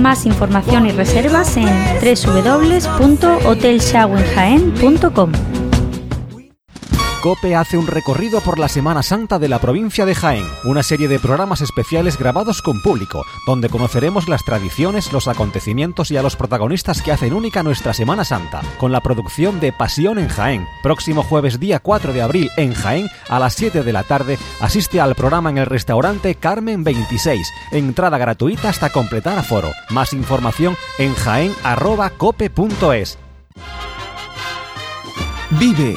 Más información y reservas en www.hotelshawenjaen.com. COPE hace un recorrido por la Semana Santa de la provincia de Jaén, una serie de programas especiales grabados con público, donde conoceremos las tradiciones, los acontecimientos y a los protagonistas que hacen única nuestra Semana Santa, con la producción de Pasión en Jaén. Próximo jueves día 4 de abril en Jaén, a las 7 de la tarde, asiste al programa en el restaurante Carmen 26, entrada gratuita hasta completar aforo. Más información en jaén.cope.es. Vive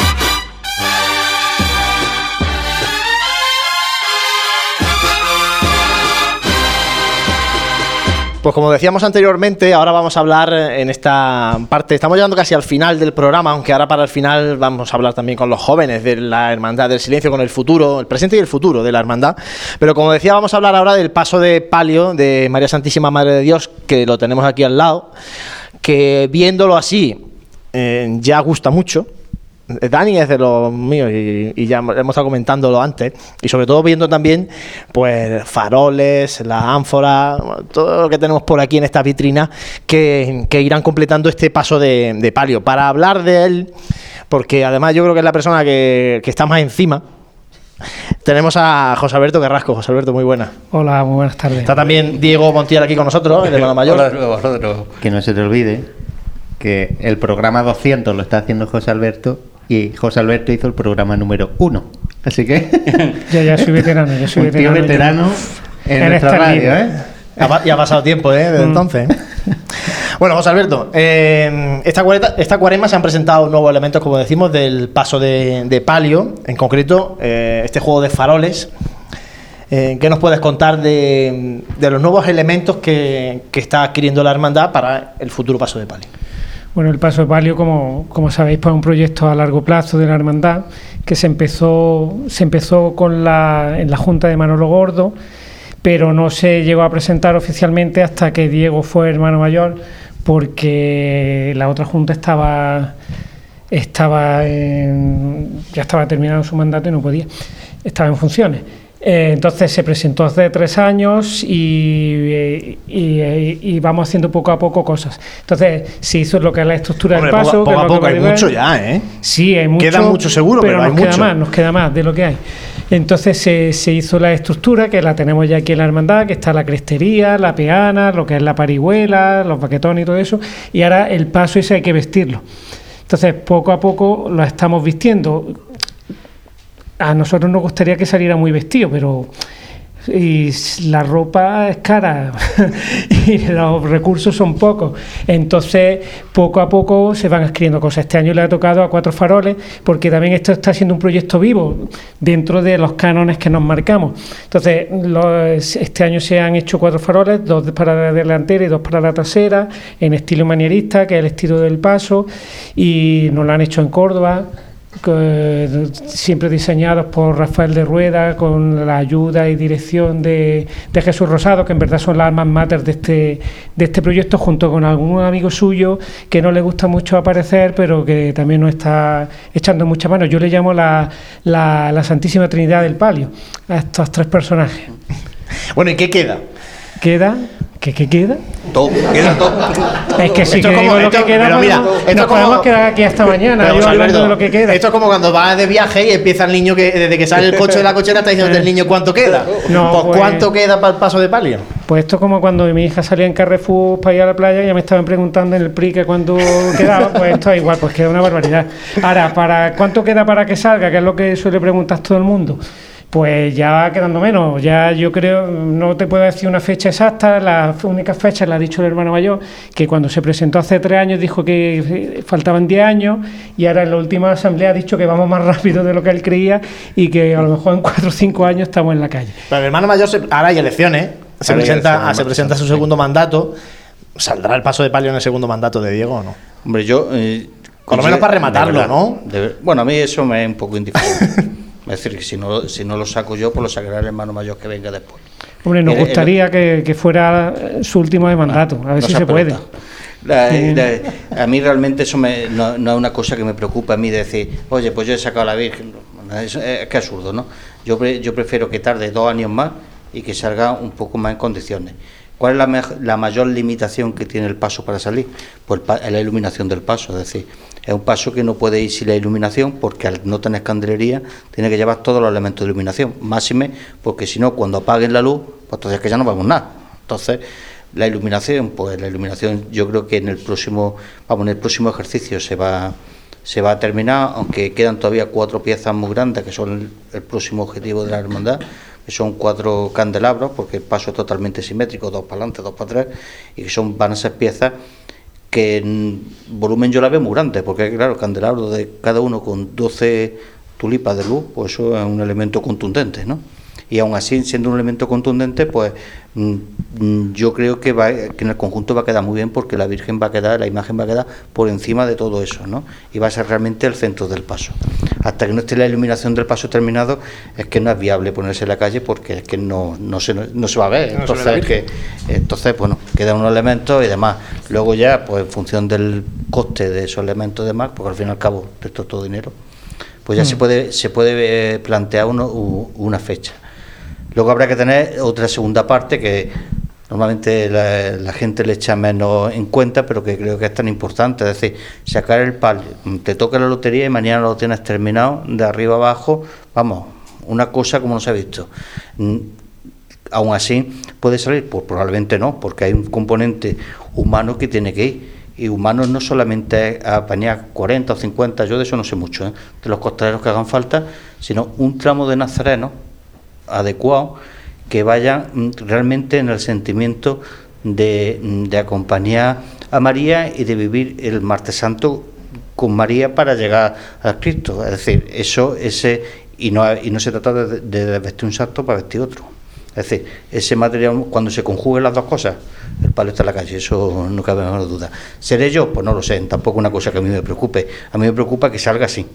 Pues como decíamos anteriormente, ahora vamos a hablar en esta parte, estamos llegando casi al final del programa, aunque ahora para el final vamos a hablar también con los jóvenes de la Hermandad del Silencio, con el futuro, el presente y el futuro de la Hermandad. Pero como decía, vamos a hablar ahora del paso de palio de María Santísima Madre de Dios, que lo tenemos aquí al lado, que viéndolo así eh, ya gusta mucho Dani es de los míos y, ya hemos estado comentándolo antes. Y sobre todo viendo también pues faroles, las ánforas, todo lo que tenemos por aquí en esta vitrina que, irán completando este paso de, palio. Para hablar de él, porque además yo creo que es la persona que, está más encima. Tenemos a José Alberto Carrasco. José Alberto, muy buena. Hola, muy buenas tardes. Está también Diego Montiel aquí con nosotros, el hermano mayor. Que no se te olvide que el programa 200 lo está haciendo José Alberto y José Alberto hizo el programa número uno. Así que. ya, ya soy veterano, ya soy veterano. veterano en, nuestra radio, ¿eh? y ha pasado tiempo, ¿eh? Desde mm. entonces. Bueno, José Alberto, eh, esta, esta cuaresma se han presentado nuevos elementos, como decimos, del paso de, palio, en concreto, eh, este juego de faroles. Eh, ¿Qué nos puedes contar de, los nuevos elementos que, que, está adquiriendo la hermandad para el futuro paso de palio? Bueno, el Paso de Palio, como, como sabéis, pues es un proyecto a largo plazo de la hermandad que se empezó, se empezó con la, en la Junta de Manolo Gordo, pero no se llegó a presentar oficialmente hasta que Diego fue hermano mayor, porque la otra Junta estaba, estaba ya estaba terminando su mandato y no podía, estaba en funciones. Eh, entonces se presentó hace tres años y, y, vamos haciendo poco a poco cosas. Entonces se hizo lo que es la estructura del paso. Poco, a poco, hay mucho ya, ¿eh? Sí, hay mucho. Queda mucho seguro, pero, nos queda más, nos queda más de lo que hay. Entonces se, se, hizo la estructura, que la tenemos ya aquí en la hermandad, que está la crestería, la peana, lo que es la parihuela, los baquetones y todo eso. Y ahora el paso ese hay que vestirlo. Entonces, poco a poco lo estamos vistiendo a nosotros nos gustaría que saliera muy vestido, pero la ropa es cara y los recursos son pocos. Entonces, poco a poco se van escribiendo cosas. Este año le ha tocado a Cuatro Faroles, porque también esto está siendo un proyecto vivo dentro de los cánones que nos marcamos. Entonces, este año se han hecho cuatro faroles, dos para la delantera y dos para la trasera, en estilo manierista, que es el estilo del paso, y nos lo han hecho en Córdoba siempre diseñados por Rafael de Rueda, con la ayuda y dirección de, Jesús Rosado, que en verdad son las almas mater de este, de este proyecto, junto con algún amigo suyo que no le gusta mucho aparecer, pero que también nos está echando mucha mano. Yo le llamo la, la, Santísima Trinidad del Palio a estos tres personajes. Bueno, ¿y qué queda? Queda ¿Qué, qué queda? Todo, queda todo. Es que si Esto como- lo esto- que queda, pero mira, no- esto nos es como- podemos quedar aquí hasta mañana. Pero, yo hablando Alberto, de lo que queda. Esto es como cuando vas de viaje y empieza el niño que desde que sale el coche de la cochera está diciendo el niño cuánto queda. No, pues, pues- ¿cuánto queda para el paso de palio? Pues esto es como cuando mi hija salía en Carrefour para ir a la playa y ya me estaban preguntando en el PRI que cuánto quedaba, pues esto es igual, pues queda una barbaridad. Ahora, para ¿cuánto queda para que salga? Que es lo que suele preguntar todo el mundo. Pues ya va quedando menos, ya yo creo, no te puedo decir una fecha exacta, la única fecha la ha dicho el hermano mayor, que cuando se presentó hace tres años dijo que eh, faltaban 10 años y ahora en la última asamblea ha dicho que vamos más rápido de lo que él creía y que a lo mejor en cuatro o cinco años estamos en la calle. Pero el hermano mayor, se- ahora hay elecciones, se Ahora presenta, elecciones, se presenta su segundo mandato. ¿Saldrá el paso de palio en el segundo mandato de Diego o no? Hombre, yo. eh, Por lo menos para rematarlo, de verdad, ¿no? de bueno, a mí eso me es un poco indiferente. es decir, que si no, si no lo saco yo, pues lo sacará el hermano mayor que venga después. Hombre, nos gustaría que, que fuera eh, su último de mandato, a ver no si se puede. La- la- a mí realmente eso me- no, no es una cosa que me preocupa a mí decir, oye, pues yo he sacado a la Virgen. Es, que absurdo, ¿no? Yo, yo prefiero que tarde dos años más y que salga un poco más en condiciones. ¿Cuál es la, la mayor limitación que tiene el paso para salir? Pues la iluminación del paso, es decir, es un paso que no puede ir sin la iluminación porque al no tener candelería tiene que llevar todos los elementos de iluminación, máxime porque si no, cuando apaguen la luz, pues entonces es que ya no vemos nada. Entonces, la iluminación, pues la iluminación yo creo que en el próximo, vamos, en el próximo ejercicio se va se va a terminar, aunque quedan todavía cuatro piezas muy grandes que son el, el próximo objetivo de la hermandad, que son cuatro candelabros, porque el paso es totalmente simétrico, dos para adelante, dos para atrás, y que son, van a ser piezas que en volumen yo la veo muy grande, porque claro, candelabro de cada uno con 12 tulipas de luz, pues eso es un elemento contundente, ¿no? Y aún así, siendo un elemento contundente, pues mm, mm, yo creo que, va, que en el conjunto va a quedar muy bien porque la Virgen va a quedar, la imagen va a quedar por encima de todo eso, ¿no? Y va a ser realmente el centro del paso. Hasta que no esté la iluminación del paso terminado, es que no es viable ponerse en la calle porque es que no, no, se, no se va a ver. No Entonces, que, entonces, bueno, quedan unos elementos y demás. Luego ya, pues en función del coste de esos elementos y demás, porque al fin y al cabo, esto es todo dinero, pues ya Mm. se puede, se puede eh, plantear uno, una fecha. Luego habrá que tener otra segunda parte que normalmente la, gente le echa menos en cuenta, pero que creo que es tan importante. Es decir, sacar el palio, te toca la lotería y mañana lo tienes terminado de arriba abajo. Vamos, una cosa como no se ha visto. Mm, Aún así, ¿puede salir? Pues probablemente no, porque hay un componente humano que tiene que ir. Y humano no solamente es apañar 40 o 50, yo de eso no sé mucho, ¿eh? de los costaleros que hagan falta, sino un tramo de nazarenos adecuado que vayan mm, realmente en el sentimiento de, mm, de acompañar a María y de vivir el martes santo con María para llegar a Cristo. Es decir, eso, ese, y no, y no se trata de, vestir un santo para vestir otro. Es decir, ese material, cuando se conjuguen las dos cosas, el palo está en la calle, eso no cabe la menor duda. ¿Seré yo? Pues no lo sé, tampoco una cosa que a mí me preocupe. A mí me preocupa que salga así.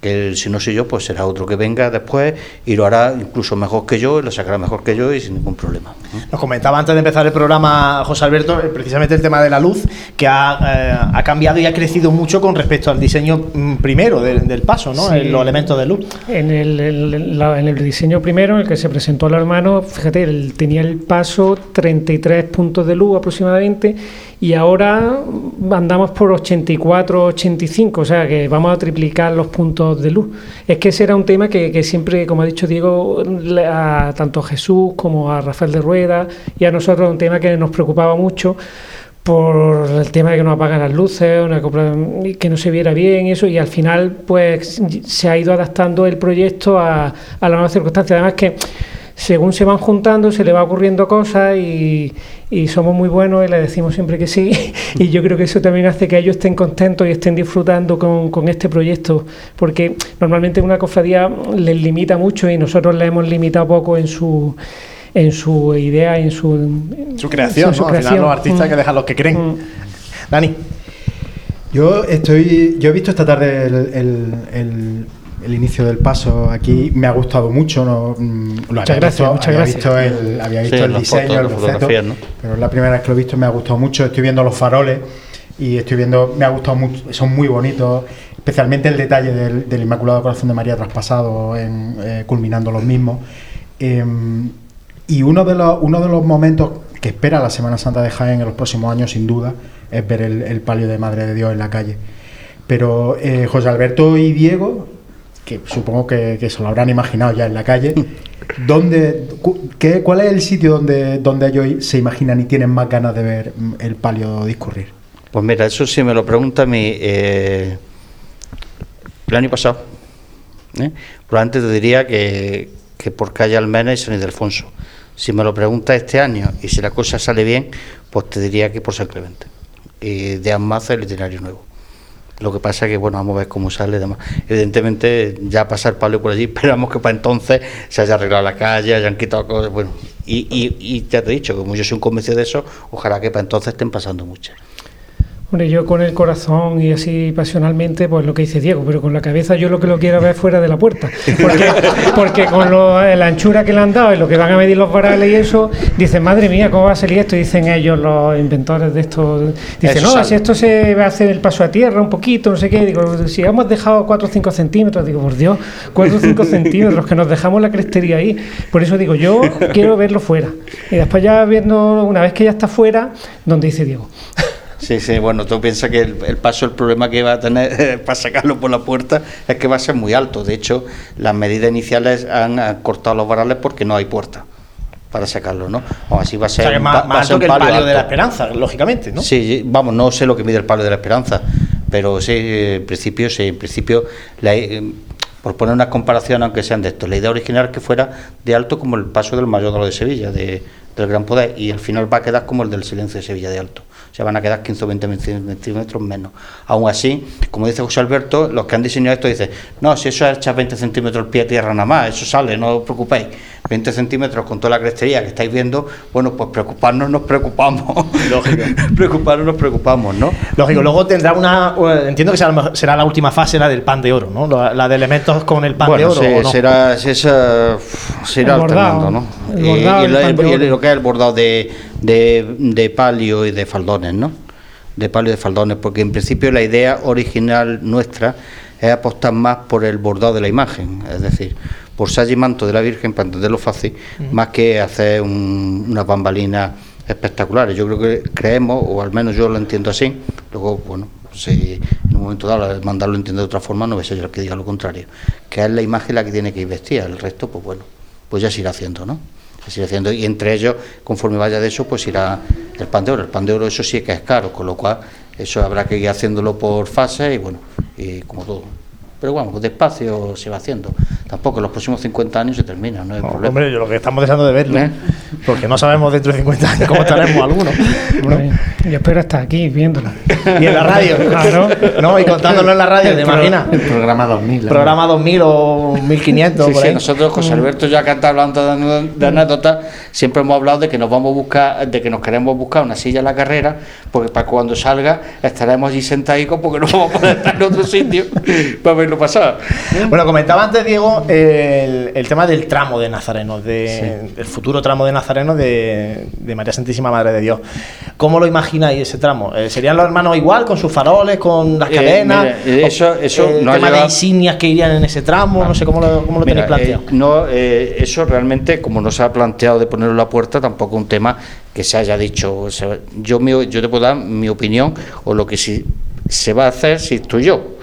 Que si no soy yo, pues será otro que venga después y lo hará incluso mejor que yo, y lo sacará mejor que yo y sin ningún problema. Nos comentaba antes de empezar el programa José Alberto eh, precisamente el tema de la luz, que ha, eh, ha cambiado y ha crecido mucho con respecto al diseño mm, primero del, del paso, ¿no? Sí. En los elementos de luz. En el, el- la- en el diseño primero, en el que se presentó al hermano, fíjate, él tenía el paso 33 puntos de luz aproximadamente y ahora andamos por 84, 85, o sea que vamos a triplicar los puntos de luz. Es que ese era un tema que, que siempre, como ha dicho Diego, tanto a Jesús como a Rafael de Rueda y a nosotros un tema que nos preocupaba mucho por el tema de que no apagan las luces, una compra- que no se viera bien y eso, y al final pues se ha ido adaptando el proyecto a, a las nuevas circunstancias. Además que según se van juntando se le va ocurriendo cosas y, y somos muy buenos y le decimos siempre que sí y yo creo que eso también hace que ellos estén contentos y estén disfrutando con, con este proyecto porque normalmente una cofradía les limita mucho y nosotros le hemos limitado poco en su en su idea y en su, en Su creación, en su ¿no? Al final creación. los artistas hay que Mm. dejar los que creen. Mm. Dani. Yo estoy, yo he visto esta tarde el, el- el- el inicio del paso aquí, me ha gustado mucho. No, Mm, lo Muchas había gracias, visto, muchas había gracias. visto el, había visto Sí, el las diseño, fotos, el boceto, pero es la primera vez que lo he visto, me ha gustado mucho. Estoy viendo los faroles y estoy viendo, me ha gustado mucho, son muy bonitos, especialmente el detalle del, del Inmaculado Corazón de María traspasado, en, eh, culminando los mismos. Em, y uno de los, uno de los momentos que espera la Semana Santa de Jaén en los próximos años, sin duda, es ver el, palio de Madre de Dios en la calle. Pero eh, José Alberto y Diego, que supongo que, se lo habrán imaginado ya en la calle, ¿dónde, qué, ¿cuál es el sitio donde, donde ellos se imaginan y tienen más ganas de ver el palio discurrir? Pues mira, eso sí me lo pregunta mi... Eh, el año pasado. ¿eh? Probablemente te diría que, que por calle Almena y San Ildefonso. Si me lo preguntas este año y si la cosa sale bien, pues te diría que por San Clemente. Y de Amaza el itinerario nuevo. Lo que pasa es que, bueno, vamos a ver cómo sale. Demás. Evidentemente, ya pasar palio por allí, esperamos que para entonces se haya arreglado la calle, hayan quitado cosas. Bueno, y, y, y ya te he dicho, como yo soy un convencido de eso, ojalá que para entonces estén pasando muchas. Bueno, yo con el corazón y así pasionalmente, pues lo que dice Diego, pero con la cabeza yo lo que lo quiero ver fuera de la puerta. Porque, porque con la anchura que le han dado y lo que van a medir los varales y eso, dicen, madre mía, ¿cómo va a salir esto? Dicen ellos, los inventores de esto. Dicen, no, si esto se va a hacer el paso a tierra un poquito, no sé qué. Digo, si hemos dejado 4 o 5 centímetros, digo, por Dios, 4 o 5 centímetros, que nos dejamos la crestería ahí. Por eso digo, yo quiero verlo fuera. Y después ya viendo, una vez que ya está fuera, donde dice Diego. Sí, sí, bueno, tú piensas que el, paso, el problema que va a tener para sacarlo por la puerta es que va a ser muy alto. De hecho, las medidas iniciales han, cortado los varales porque no hay puerta para sacarlo, ¿no? O así va a ser, más, alto que el palio de la esperanza, lógicamente, ¿no? Sí, vamos, no sé lo que mide el palio de la esperanza, pero sí, en principio, sí, en principio, eh, por poner una comparación, aunque sean de esto, la idea original que fuera de alto como el paso del mayor de Sevilla, de, del Gran Poder, y al final va a quedar como el del silencio de Sevilla de alto se van a quedar 15 o 20 centímetros menos. Aún así, como dice José Alberto, los que han diseñado esto dicen, no, si eso es echar 20 centímetros el pie a tierra nada más, eso sale, no os preocupéis. 20 centímetros con toda la crestería que estáis viendo, bueno, pues preocuparnos nos preocupamos. Lógico. preocuparnos nos preocupamos, ¿no? Lógico. Luego tendrá una, entiendo que será, la última fase, la del pan de oro, ¿no? La, de elementos con el pan de oro. Sí, no? será, será, será alternando, ¿no? y, lo que es el bordado de, de, de palio y de faldones, ¿no? De palio y de faldones, porque en principio la idea original nuestra es apostar más por el bordado de la imagen, es decir, por y manto de la Virgen, para entenderlo fácil, más que hacer unas bambalinas espectaculares. Yo creo que creemos, o al menos yo lo entiendo así, luego, bueno, si en un momento dado mandarlo entiendo de otra forma, no voy a ser yo el que diga lo contrario, que es la imagen la que tiene que ir vestida, el resto, pues bueno, pues ya se irá haciendo, ¿no? Se irá haciendo, y entre ellos, conforme vaya de eso, pues irá el pan de oro. El pan de oro, eso sí que es caro, con lo cual, eso habrá que ir haciéndolo por fase y bueno, y como todo. Pero bueno, despacio se va haciendo. Tampoco en los próximos 50 años se termina, no hay problema. Hombre, yo lo que estamos deseando de verlo, ¿Eh? porque no sabemos dentro de 50 años cómo estaremos algunos. Yo espero estar aquí viéndolo. Y en la radio. Claro. No, y contándolo en la radio, ¿te imaginas? El programa 2000. Programa 2000 o 1500. Sí, sí, nosotros, José Alberto, ya que está hablando de, anécdotas, siempre hemos hablado de que nos vamos a buscar, de que nos queremos buscar una silla en la carrera, porque para cuando salga estaremos allí sentadicos porque no vamos a poder estar en otro sitio para verlo pasar. Bueno, comentaba antes, Diego, el, tema del tramo de Nazareno, de, del futuro tramo de Nazareno de, de María Santísima Madre de Dios. ¿Cómo lo imagináis ese tramo? Eh, ¿Serían los hermanos igual, con sus faroles, con las eh, cadenas? eso, eso el tema de insignias que irían en ese tramo, no sé cómo lo, cómo lo tenéis eh, planteado. no, eso realmente, como no se ha planteado de ponerlo en la puerta, tampoco un tema que se haya dicho. yo, yo te puedo dar mi opinión o lo que si, se va a hacer si estoy yo.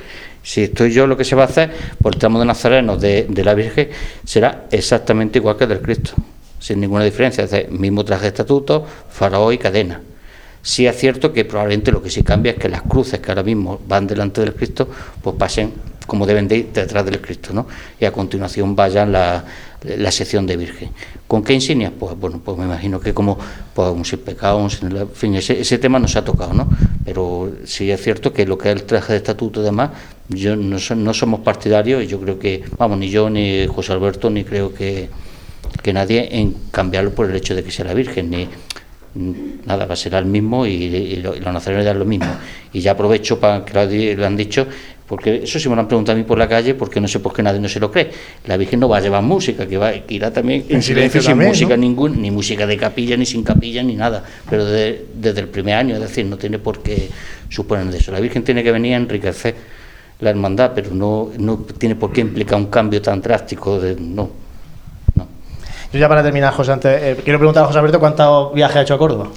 Si estoy yo, lo que se va a hacer por el tramo de Nazareno de, de la Virgen será exactamente igual que el del Cristo sin ninguna diferencia, es decir, mismo traje de estatuto, faraón y cadena. Sí es cierto que probablemente lo que sí cambia es que las cruces que ahora mismo van delante del Cristo, pues pasen como deben de ir detrás del Cristo, ¿no? Y a continuación vayan la, la sección de Virgen. ¿Con qué insignias? Pues bueno, pues me imagino que como pues, un sin pecado, en fin, ese, ese, tema no se ha tocado, ¿no? Pero sí es cierto que lo que es el traje de estatuto y demás, yo no, no somos partidarios y yo creo que, vamos, ni yo ni José Alberto ni creo que que nadie en cambiarlo por el hecho de que sea la Virgen, ni nada, va a ser el mismo y, los nazarenos lo mismo. Y ya aprovecho para que lo, han dicho, porque eso sí me lo han preguntado a mí por la calle, porque no sé por qué nadie no se lo cree. La Virgen no va a llevar música, que, va, que irá también en, silencio, sin música ningún, ni música de capilla, ni sin capilla, ni nada, pero desde el primer año, es decir, no tiene por qué suponer de eso. La Virgen tiene que venir a enriquecer la hermandad, pero no, no tiene por qué implicar un cambio tan drástico de no Yo ya para terminar, José, antes, eh, quiero preguntar a José Alberto cuántos viajes ha hecho a Córdoba.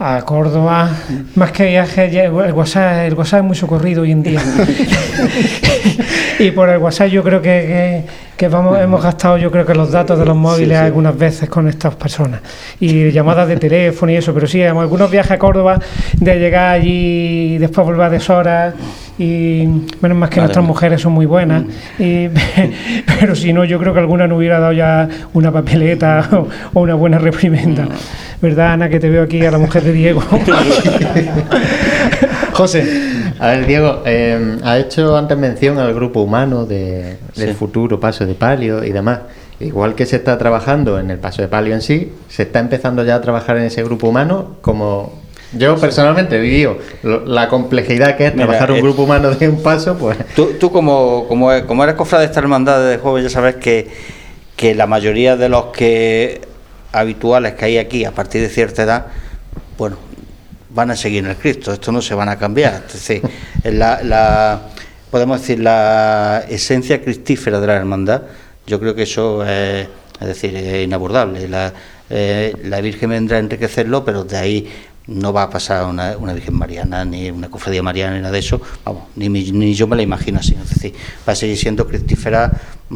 A Córdoba, más que viajes, el WhatsApp, el WhatsApp es muy socorrido hoy en día. y por el WhatsApp yo creo que, vamos, hemos gastado yo creo que los datos de los móviles algunas veces con estas personas. Y llamadas de teléfono y eso, pero sí, algunos viajes a Córdoba de llegar allí y después volver a deshoras y menos más que nuestras mujeres son muy buenas y, pero si no yo creo que alguna no hubiera dado ya una papeleta o, una buena reprimenda. ¿verdad Ana que te veo aquí a la mujer de Diego? José a ver Diego eh, ha hecho antes mención al grupo humano de, del futuro paso de palio y demás. Igual que se está trabajando en el paso de palio en sí, se está empezando ya a trabajar en ese grupo humano como yo personalmente he vivido la complejidad que es trabajar un grupo humano de un paso, pues... Tú, tú como, como, como eres cofrade de esta hermandad de joven, ya sabes que, que la mayoría de los que habituales que hay aquí a partir de cierta edad, bueno, van a seguir en el Cristo, esto no se van a cambiar. Es la, la, podemos decir, la esencia cristífera de la hermandad, yo creo que eso es, es decir, es inabordable. La, eh, la Virgen vendrá a enriquecerlo, pero de ahí no va a pasar una, una Virgen Mariana, ni una cofradía mariana, ni nada de eso, vamos, ni, ni yo me la imagino así, es decir, va a seguir siendo cristífera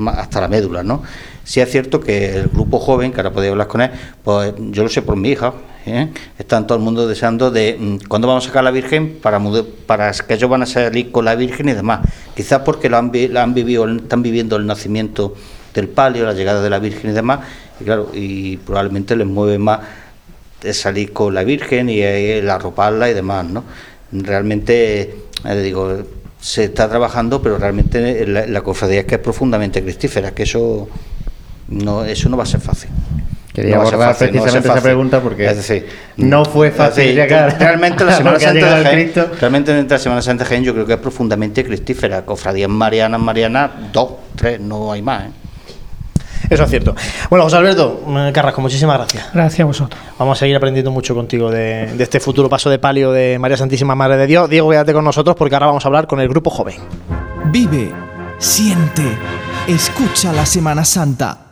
hasta la médula, ¿no? Sí es cierto que el grupo joven, que ahora podéis hablar con él, pues yo lo sé por mi hija, ¿eh? están todo el mundo deseando de mm, cuándo vamos a sacar a la Virgen para, para que ellos van a salir con la Virgen y demás, quizás porque lo han, han vivido, están viviendo el nacimiento del palio, la llegada de la Virgen y demás, y claro, y probablemente les mueve más salir con la Virgen y el arroparla y demás, ¿no? Realmente, eh, digo, se está trabajando, pero realmente la, cofradía es que es profundamente cristífera, que eso no, eso no va a ser fácil. Quería abordar precisamente esa pregunta porque es decir, no fue fácil llegar. Realmente la Semana Santa de Jaén, realmente la Semana Santa de Jaén yo creo que es profundamente cristífera. Cofradías marianas, marianas, dos, tres, no hay más. ¿eh? Eso es cierto. Bueno, José Alberto mm, Carrasco, muchísimas gracias. Gracias a vosotros. Vamos a seguir aprendiendo mucho contigo de, este futuro paso de palio de María Santísima Madre de Dios. Diego, quédate con nosotros porque ahora vamos a hablar con el grupo joven. Vive, siente, escucha la Semana Santa.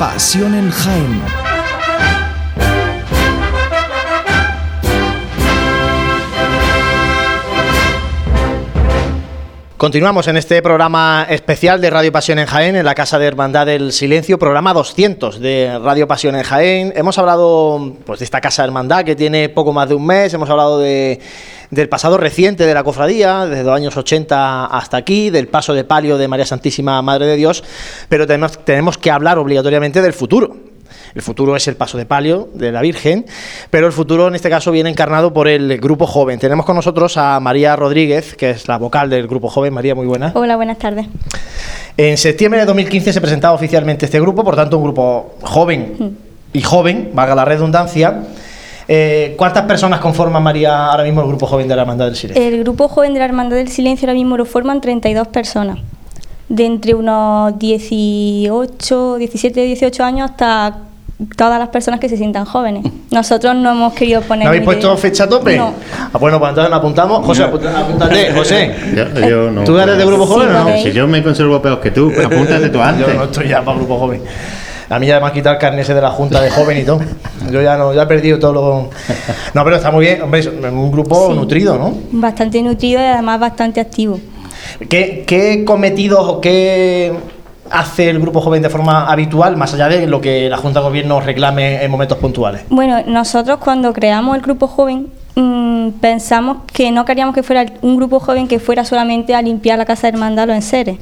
Pasión en Jaén. Continuamos en este programa especial de Radio Pasión en Jaén, en la Casa de Hermandad del Silencio, programa 200 de Radio Pasión en Jaén. Hemos hablado pues, de esta Casa de Hermandad que tiene poco más de un mes, hemos hablado de, del pasado reciente de la cofradía, desde los años 80 hasta aquí, del paso de palio de María Santísima Madre de Dios, pero tenemos que hablar obligatoriamente del futuro el futuro es el paso de palio de la Virgen, pero el futuro en este caso viene encarnado por el grupo joven. Tenemos con nosotros a María Rodríguez, que es la vocal del grupo joven. María, muy buena. Hola, buenas tardes. En septiembre de 2015 se presentaba oficialmente este grupo, por tanto un grupo joven hmm. y joven, valga la redundancia. Eh, ¿Cuántas personas conforman, María, ahora mismo el Grupo Joven de la Hermandad del Silencio? El Grupo Joven de la Hermandad del Silencio ahora mismo lo forman 32 personas, de entre unos 18, 17, 18 años hasta todas las personas que se sientan jóvenes. Nosotros no hemos querido poner... ¿No habéis puesto fecha tope? No. Ah, bueno, pues entonces nos apuntamos. José, apúntate, José. Yo, yo no. ¿Tú eres de grupo joven o no? Si yo me conservo peor que tú, apúntate tú antes. Yo no estoy ya para grupo joven. A mí ya me han quitado el carnet ese de la Junta de Joven y todo. Yo ya no, ya he perdido todo lo. No, pero está muy bien, hombre, es un grupo Sí. nutrido, ¿no? Bastante nutrido y además bastante activo. ¿Qué, qué cometidos o qué hace el grupo joven de forma habitual, más allá de lo que la Junta de Gobierno reclame en momentos puntuales? Bueno, nosotros cuando creamos el grupo joven mm, pensamos que no queríamos que fuera un grupo joven que fuera solamente a limpiar la casa de hermandad los enseres.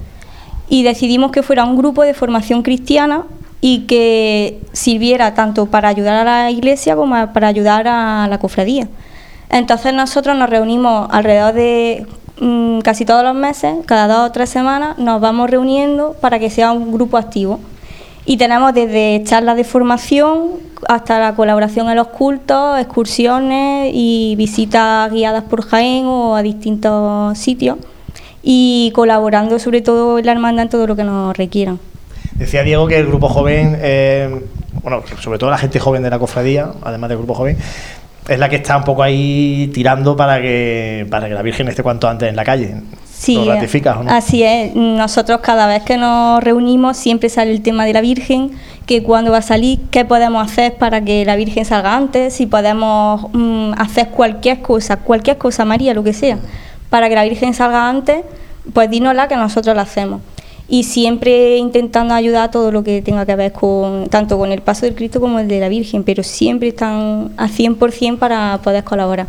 Y decidimos que fuera un grupo de formación cristiana y que sirviera tanto para ayudar a la iglesia como para ayudar a la cofradía. Entonces nosotros nos reunimos alrededor de mm, casi todos los meses, cada dos o tres semanas, nos vamos reuniendo para que sea un grupo activo. Y tenemos desde charlas de formación hasta la colaboración en los cultos, excursiones y visitas guiadas por Jaén o a distintos sitios. Y colaborando sobre todo en la hermandad en todo lo que nos requieran. Decía Diego que el grupo joven, eh, bueno, sobre todo la gente joven de la cofradía, además del grupo joven, es la que está un poco ahí tirando para que, para que la Virgen esté cuanto antes en la calle. Sí, ¿Lo ratificas o no? así es. Nosotros cada vez que nos reunimos siempre sale el tema de la Virgen, que cuándo va a salir, qué podemos hacer para que la Virgen salga antes, si podemos mm, hacer cualquier cosa, cualquier cosa, María, lo que sea, para que la Virgen salga antes, pues dínosla que nosotros la hacemos. Y siempre intentando ayudar a todo lo que tenga que ver con, tanto con el paso del Cristo como el de la Virgen, pero siempre están a 100% para poder colaborar.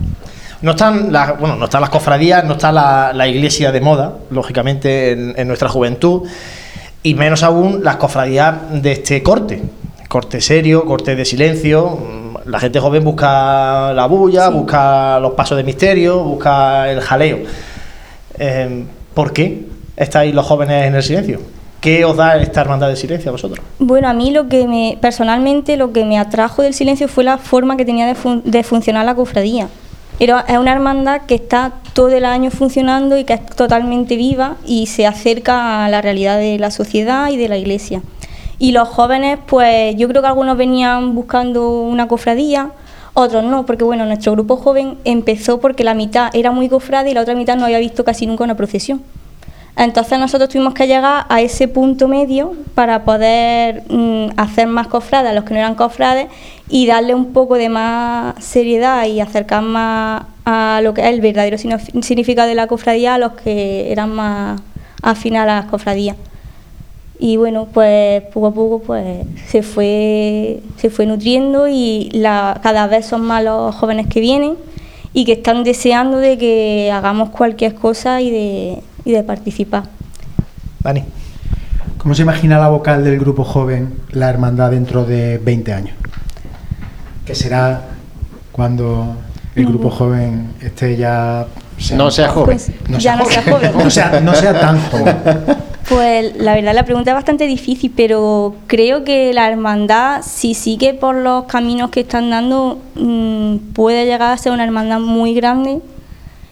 No están las, bueno, no están las cofradías, no está la, la iglesia de moda, lógicamente, en, en nuestra juventud, y menos aún las cofradías de este corte. Corte serio, corte de silencio. mm, La gente joven busca la bulla, busca los pasos de misterio, busca el jaleo. Eh, ¿Por qué estáis los jóvenes en el silencio? ¿Qué os da esta hermandad del silencio a vosotros? Bueno, a mí lo que me, personalmente lo que me atrajo del silencio fue la forma que tenía de, fun- de funcionar la cofradía. Es una hermandad que está todo el año funcionando y que es totalmente viva y se acerca a la realidad de la sociedad y de la iglesia. Y los jóvenes, pues yo creo que algunos venían buscando una cofradía, otros no, porque bueno, nuestro grupo joven empezó porque la mitad era muy cofrade y la otra mitad no había visto casi nunca una procesión. Entonces nosotros tuvimos que llegar a ese punto medio para poder mm, hacer más cofrades a los que no eran cofrades y darle un poco de más seriedad y acercar más a lo que es el verdadero significado de la cofradía a los que eran más afines a las cofradías. Y bueno, pues poco a poco pues se fue, se fue nutriendo y la, cada vez son más los jóvenes que vienen y que están deseando de que hagamos cualquier cosa y de, y de participar. Dani. ¿Cómo se imagina la vocal del grupo joven, la hermandad, dentro de 20 años? ¿Qué será cuando el grupo joven esté ya... No sea joven. Pues ya no sea joven. No sea, no sea tan joven. Pues la verdad la pregunta es bastante difícil, pero creo que la hermandad, si sigue por los caminos que están dando, mm, puede llegar a ser una hermandad muy grande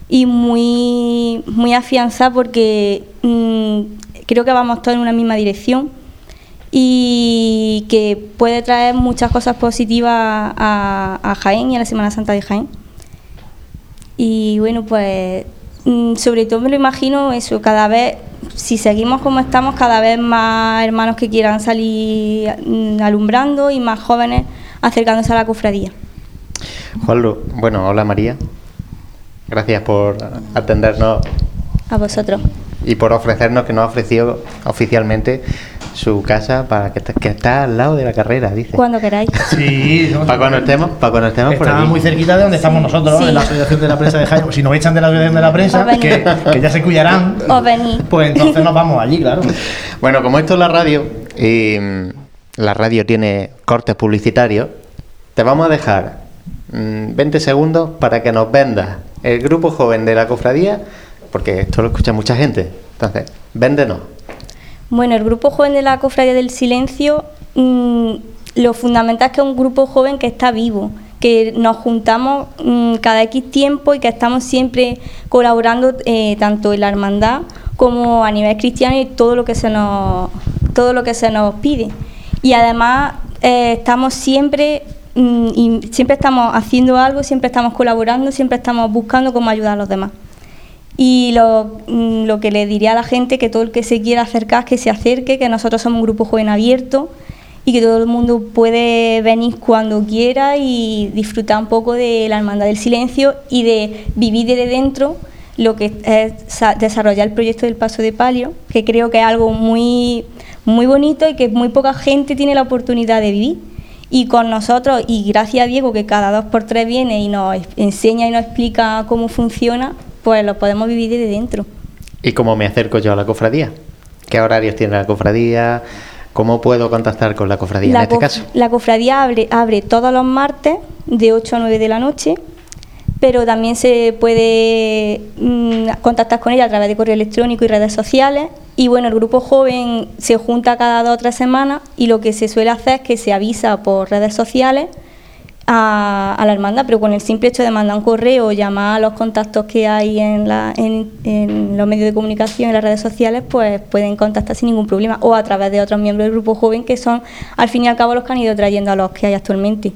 y muy, muy afianzada porque mm, creo que vamos todos en una misma dirección y que puede traer muchas cosas positivas a, a Jaén y a la Semana Santa de Jaén. Y bueno, pues mm, sobre todo me lo imagino eso, cada vez, si seguimos como estamos, cada vez más hermanos que quieran salir mm, alumbrando y más jóvenes acercándose a la cofradía. Juanlu, bueno, hola María. Gracias por atendernos A vosotros. y por ofrecernos que nos ha ofrecido oficialmente su casa para que, que está al lado de la carrera, dice. Cuando queráis. Sí, Para cuando estemos, para cuando estemos por muy cerquita de donde estamos nosotros, Sí. en la Asociación de la Prensa de Jaén. Si nos echan de la Asociación de la Prensa, que, que ya se cuidarán, pues entonces nos vamos allí, claro. Bueno, como esto es la radio y mm, la radio tiene cortes publicitarios, te vamos a dejar mm, 20 segundos para que nos vendas el grupo joven de la cofradía, porque esto lo escucha mucha gente. Entonces, véndenos. Bueno, el grupo joven de la Cofradía del Silencio, mm, lo fundamental es que es un grupo joven que está vivo, que nos juntamos mm, cada X tiempo y que estamos siempre colaborando eh, tanto en la hermandad como a nivel cristiano y todo lo que se nos, todo lo que se nos pide. Y además eh, estamos siempre y siempre estamos haciendo algo, siempre estamos colaborando, siempre estamos buscando cómo ayudar a los demás. Y lo, mm, lo que le diría a la gente, que todo el que se quiera acercar, que se acerque, que nosotros somos un grupo joven abierto y que todo el mundo puede venir cuando quiera y disfrutar un poco de la hermandad del silencio y de vivir desde dentro lo que es desarrollar el proyecto del paso de palio, que creo que es algo muy, muy bonito y que muy poca gente tiene la oportunidad de vivir. Y con nosotros, y gracias a Diego, que cada dos por tres viene y nos enseña y nos explica cómo funciona, pues lo podemos vivir desde dentro. ¿Y cómo me acerco yo a la cofradía? ¿Qué horarios tiene la cofradía? ¿Cómo puedo contactar con la cofradía en este caso? La cofradía abre, abre todos los martes de 8 a 9 de la noche, pero también se puede mm, contactar con ella a través de correo electrónico y redes sociales. Y bueno, el grupo joven se junta cada dos o tres semanas y lo que se suele hacer es que se avisa por redes sociales a, la hermandad, pero con el simple hecho de mandar un correo o llamar a los contactos que hay en, la, en, los medios de comunicación, en las redes sociales, pues pueden contactar sin ningún problema o a través de otros miembros del grupo joven que son al fin y al cabo los que han ido trayendo a los que hay actualmente.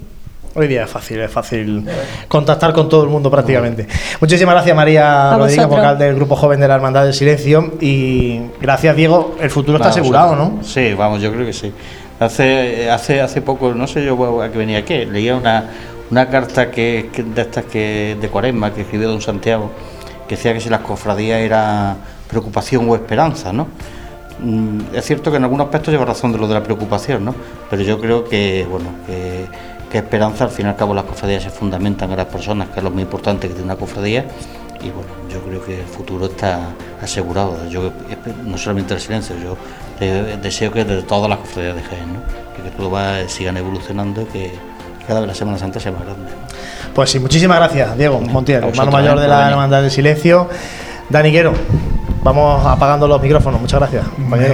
Hoy día es fácil, es fácil contactar con todo el mundo prácticamente. Muchísimas gracias María Rodríguez, vocal del Grupo Joven de la Hermandad del Silencio y gracias Diego, el futuro está asegurado, ¿no? Sí, vamos, yo creo que sí. Hace, hace, hace poco, no sé yo a qué venía aquí, leía una, una carta que, de estas que de Cuaresma que escribió don Santiago, que decía que si las cofradías era preocupación o esperanza, ¿no? Mm, es cierto que en algunos aspectos lleva razón de lo de la preocupación, ¿no? Pero yo creo que, bueno, que, que esperanza, al fin y al cabo las cofradías se fundamentan en las personas, que es lo muy importante que tiene una cofradía, y bueno, yo creo que el futuro está asegurado. Yo no solamente el silencio, yo deseo que de todas las cofradías de Jaén, que, todo va, sigan evolucionando, que cada vez la Semana Santa sea más grande. Pues sí, muchísimas gracias, Diego Montiel, hermano mayor de la Hermandad del Silencio. Daniquero, vamos apagando los micrófonos. Muchas gracias.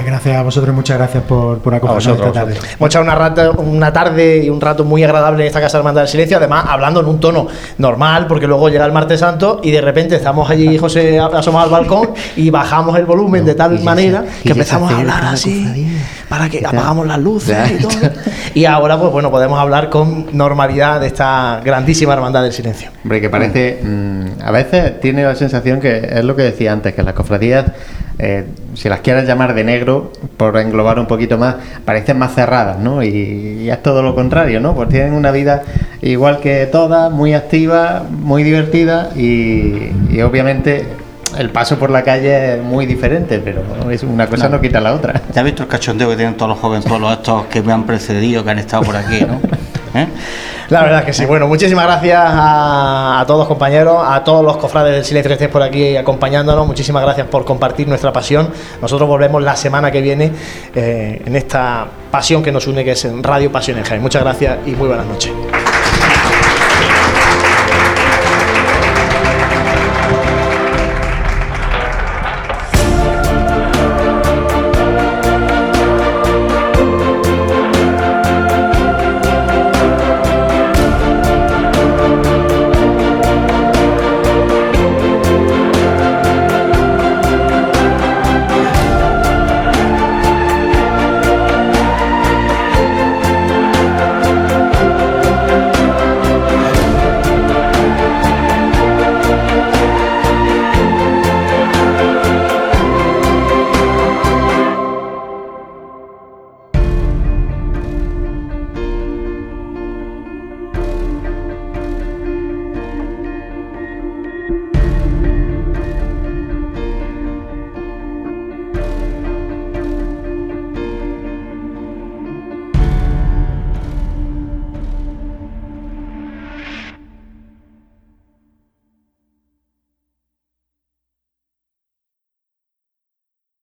Gracias a vosotros y muchas gracias por, por acompañarnos esta tarde. Hemos echado una, una tarde y un rato muy agradable en esta Casa Hermandad del Silencio, además hablando en un tono normal, porque luego llega el martes santo y de repente estamos allí, José, asomados al balcón y bajamos el volumen de tal manera que empezamos a hablar así, para que apagamos las luces y todo. Y ahora, pues bueno, podemos hablar con normalidad de esta grandísima Hermandad del Silencio. Hombre, que parece, mm, a veces tiene la sensación que es lo que decía antes, que las cofradías eh, si las quieres llamar de negro, por englobar un poquito más, parecen más cerradas, ¿no? Y, es todo lo contrario, ¿no? Pues tienen una vida igual que todas, muy activa, muy divertida y, obviamente el paso por la calle es muy diferente, pero es una cosa no, quita la otra. Ya has visto el cachondeo que tienen todos los jóvenes, todos estos que me han precedido, que han estado por aquí, ¿no? ¿Eh? La verdad es que sí. Bueno, muchísimas gracias a, todos compañeros, a todos los cofrades del silencio que estéis por aquí acompañándonos. Muchísimas gracias por compartir nuestra pasión. Nosotros volvemos la semana que viene eh, en esta pasión que nos une, que es Radio Pasión en Jaén. Muchas gracias y muy buenas noches.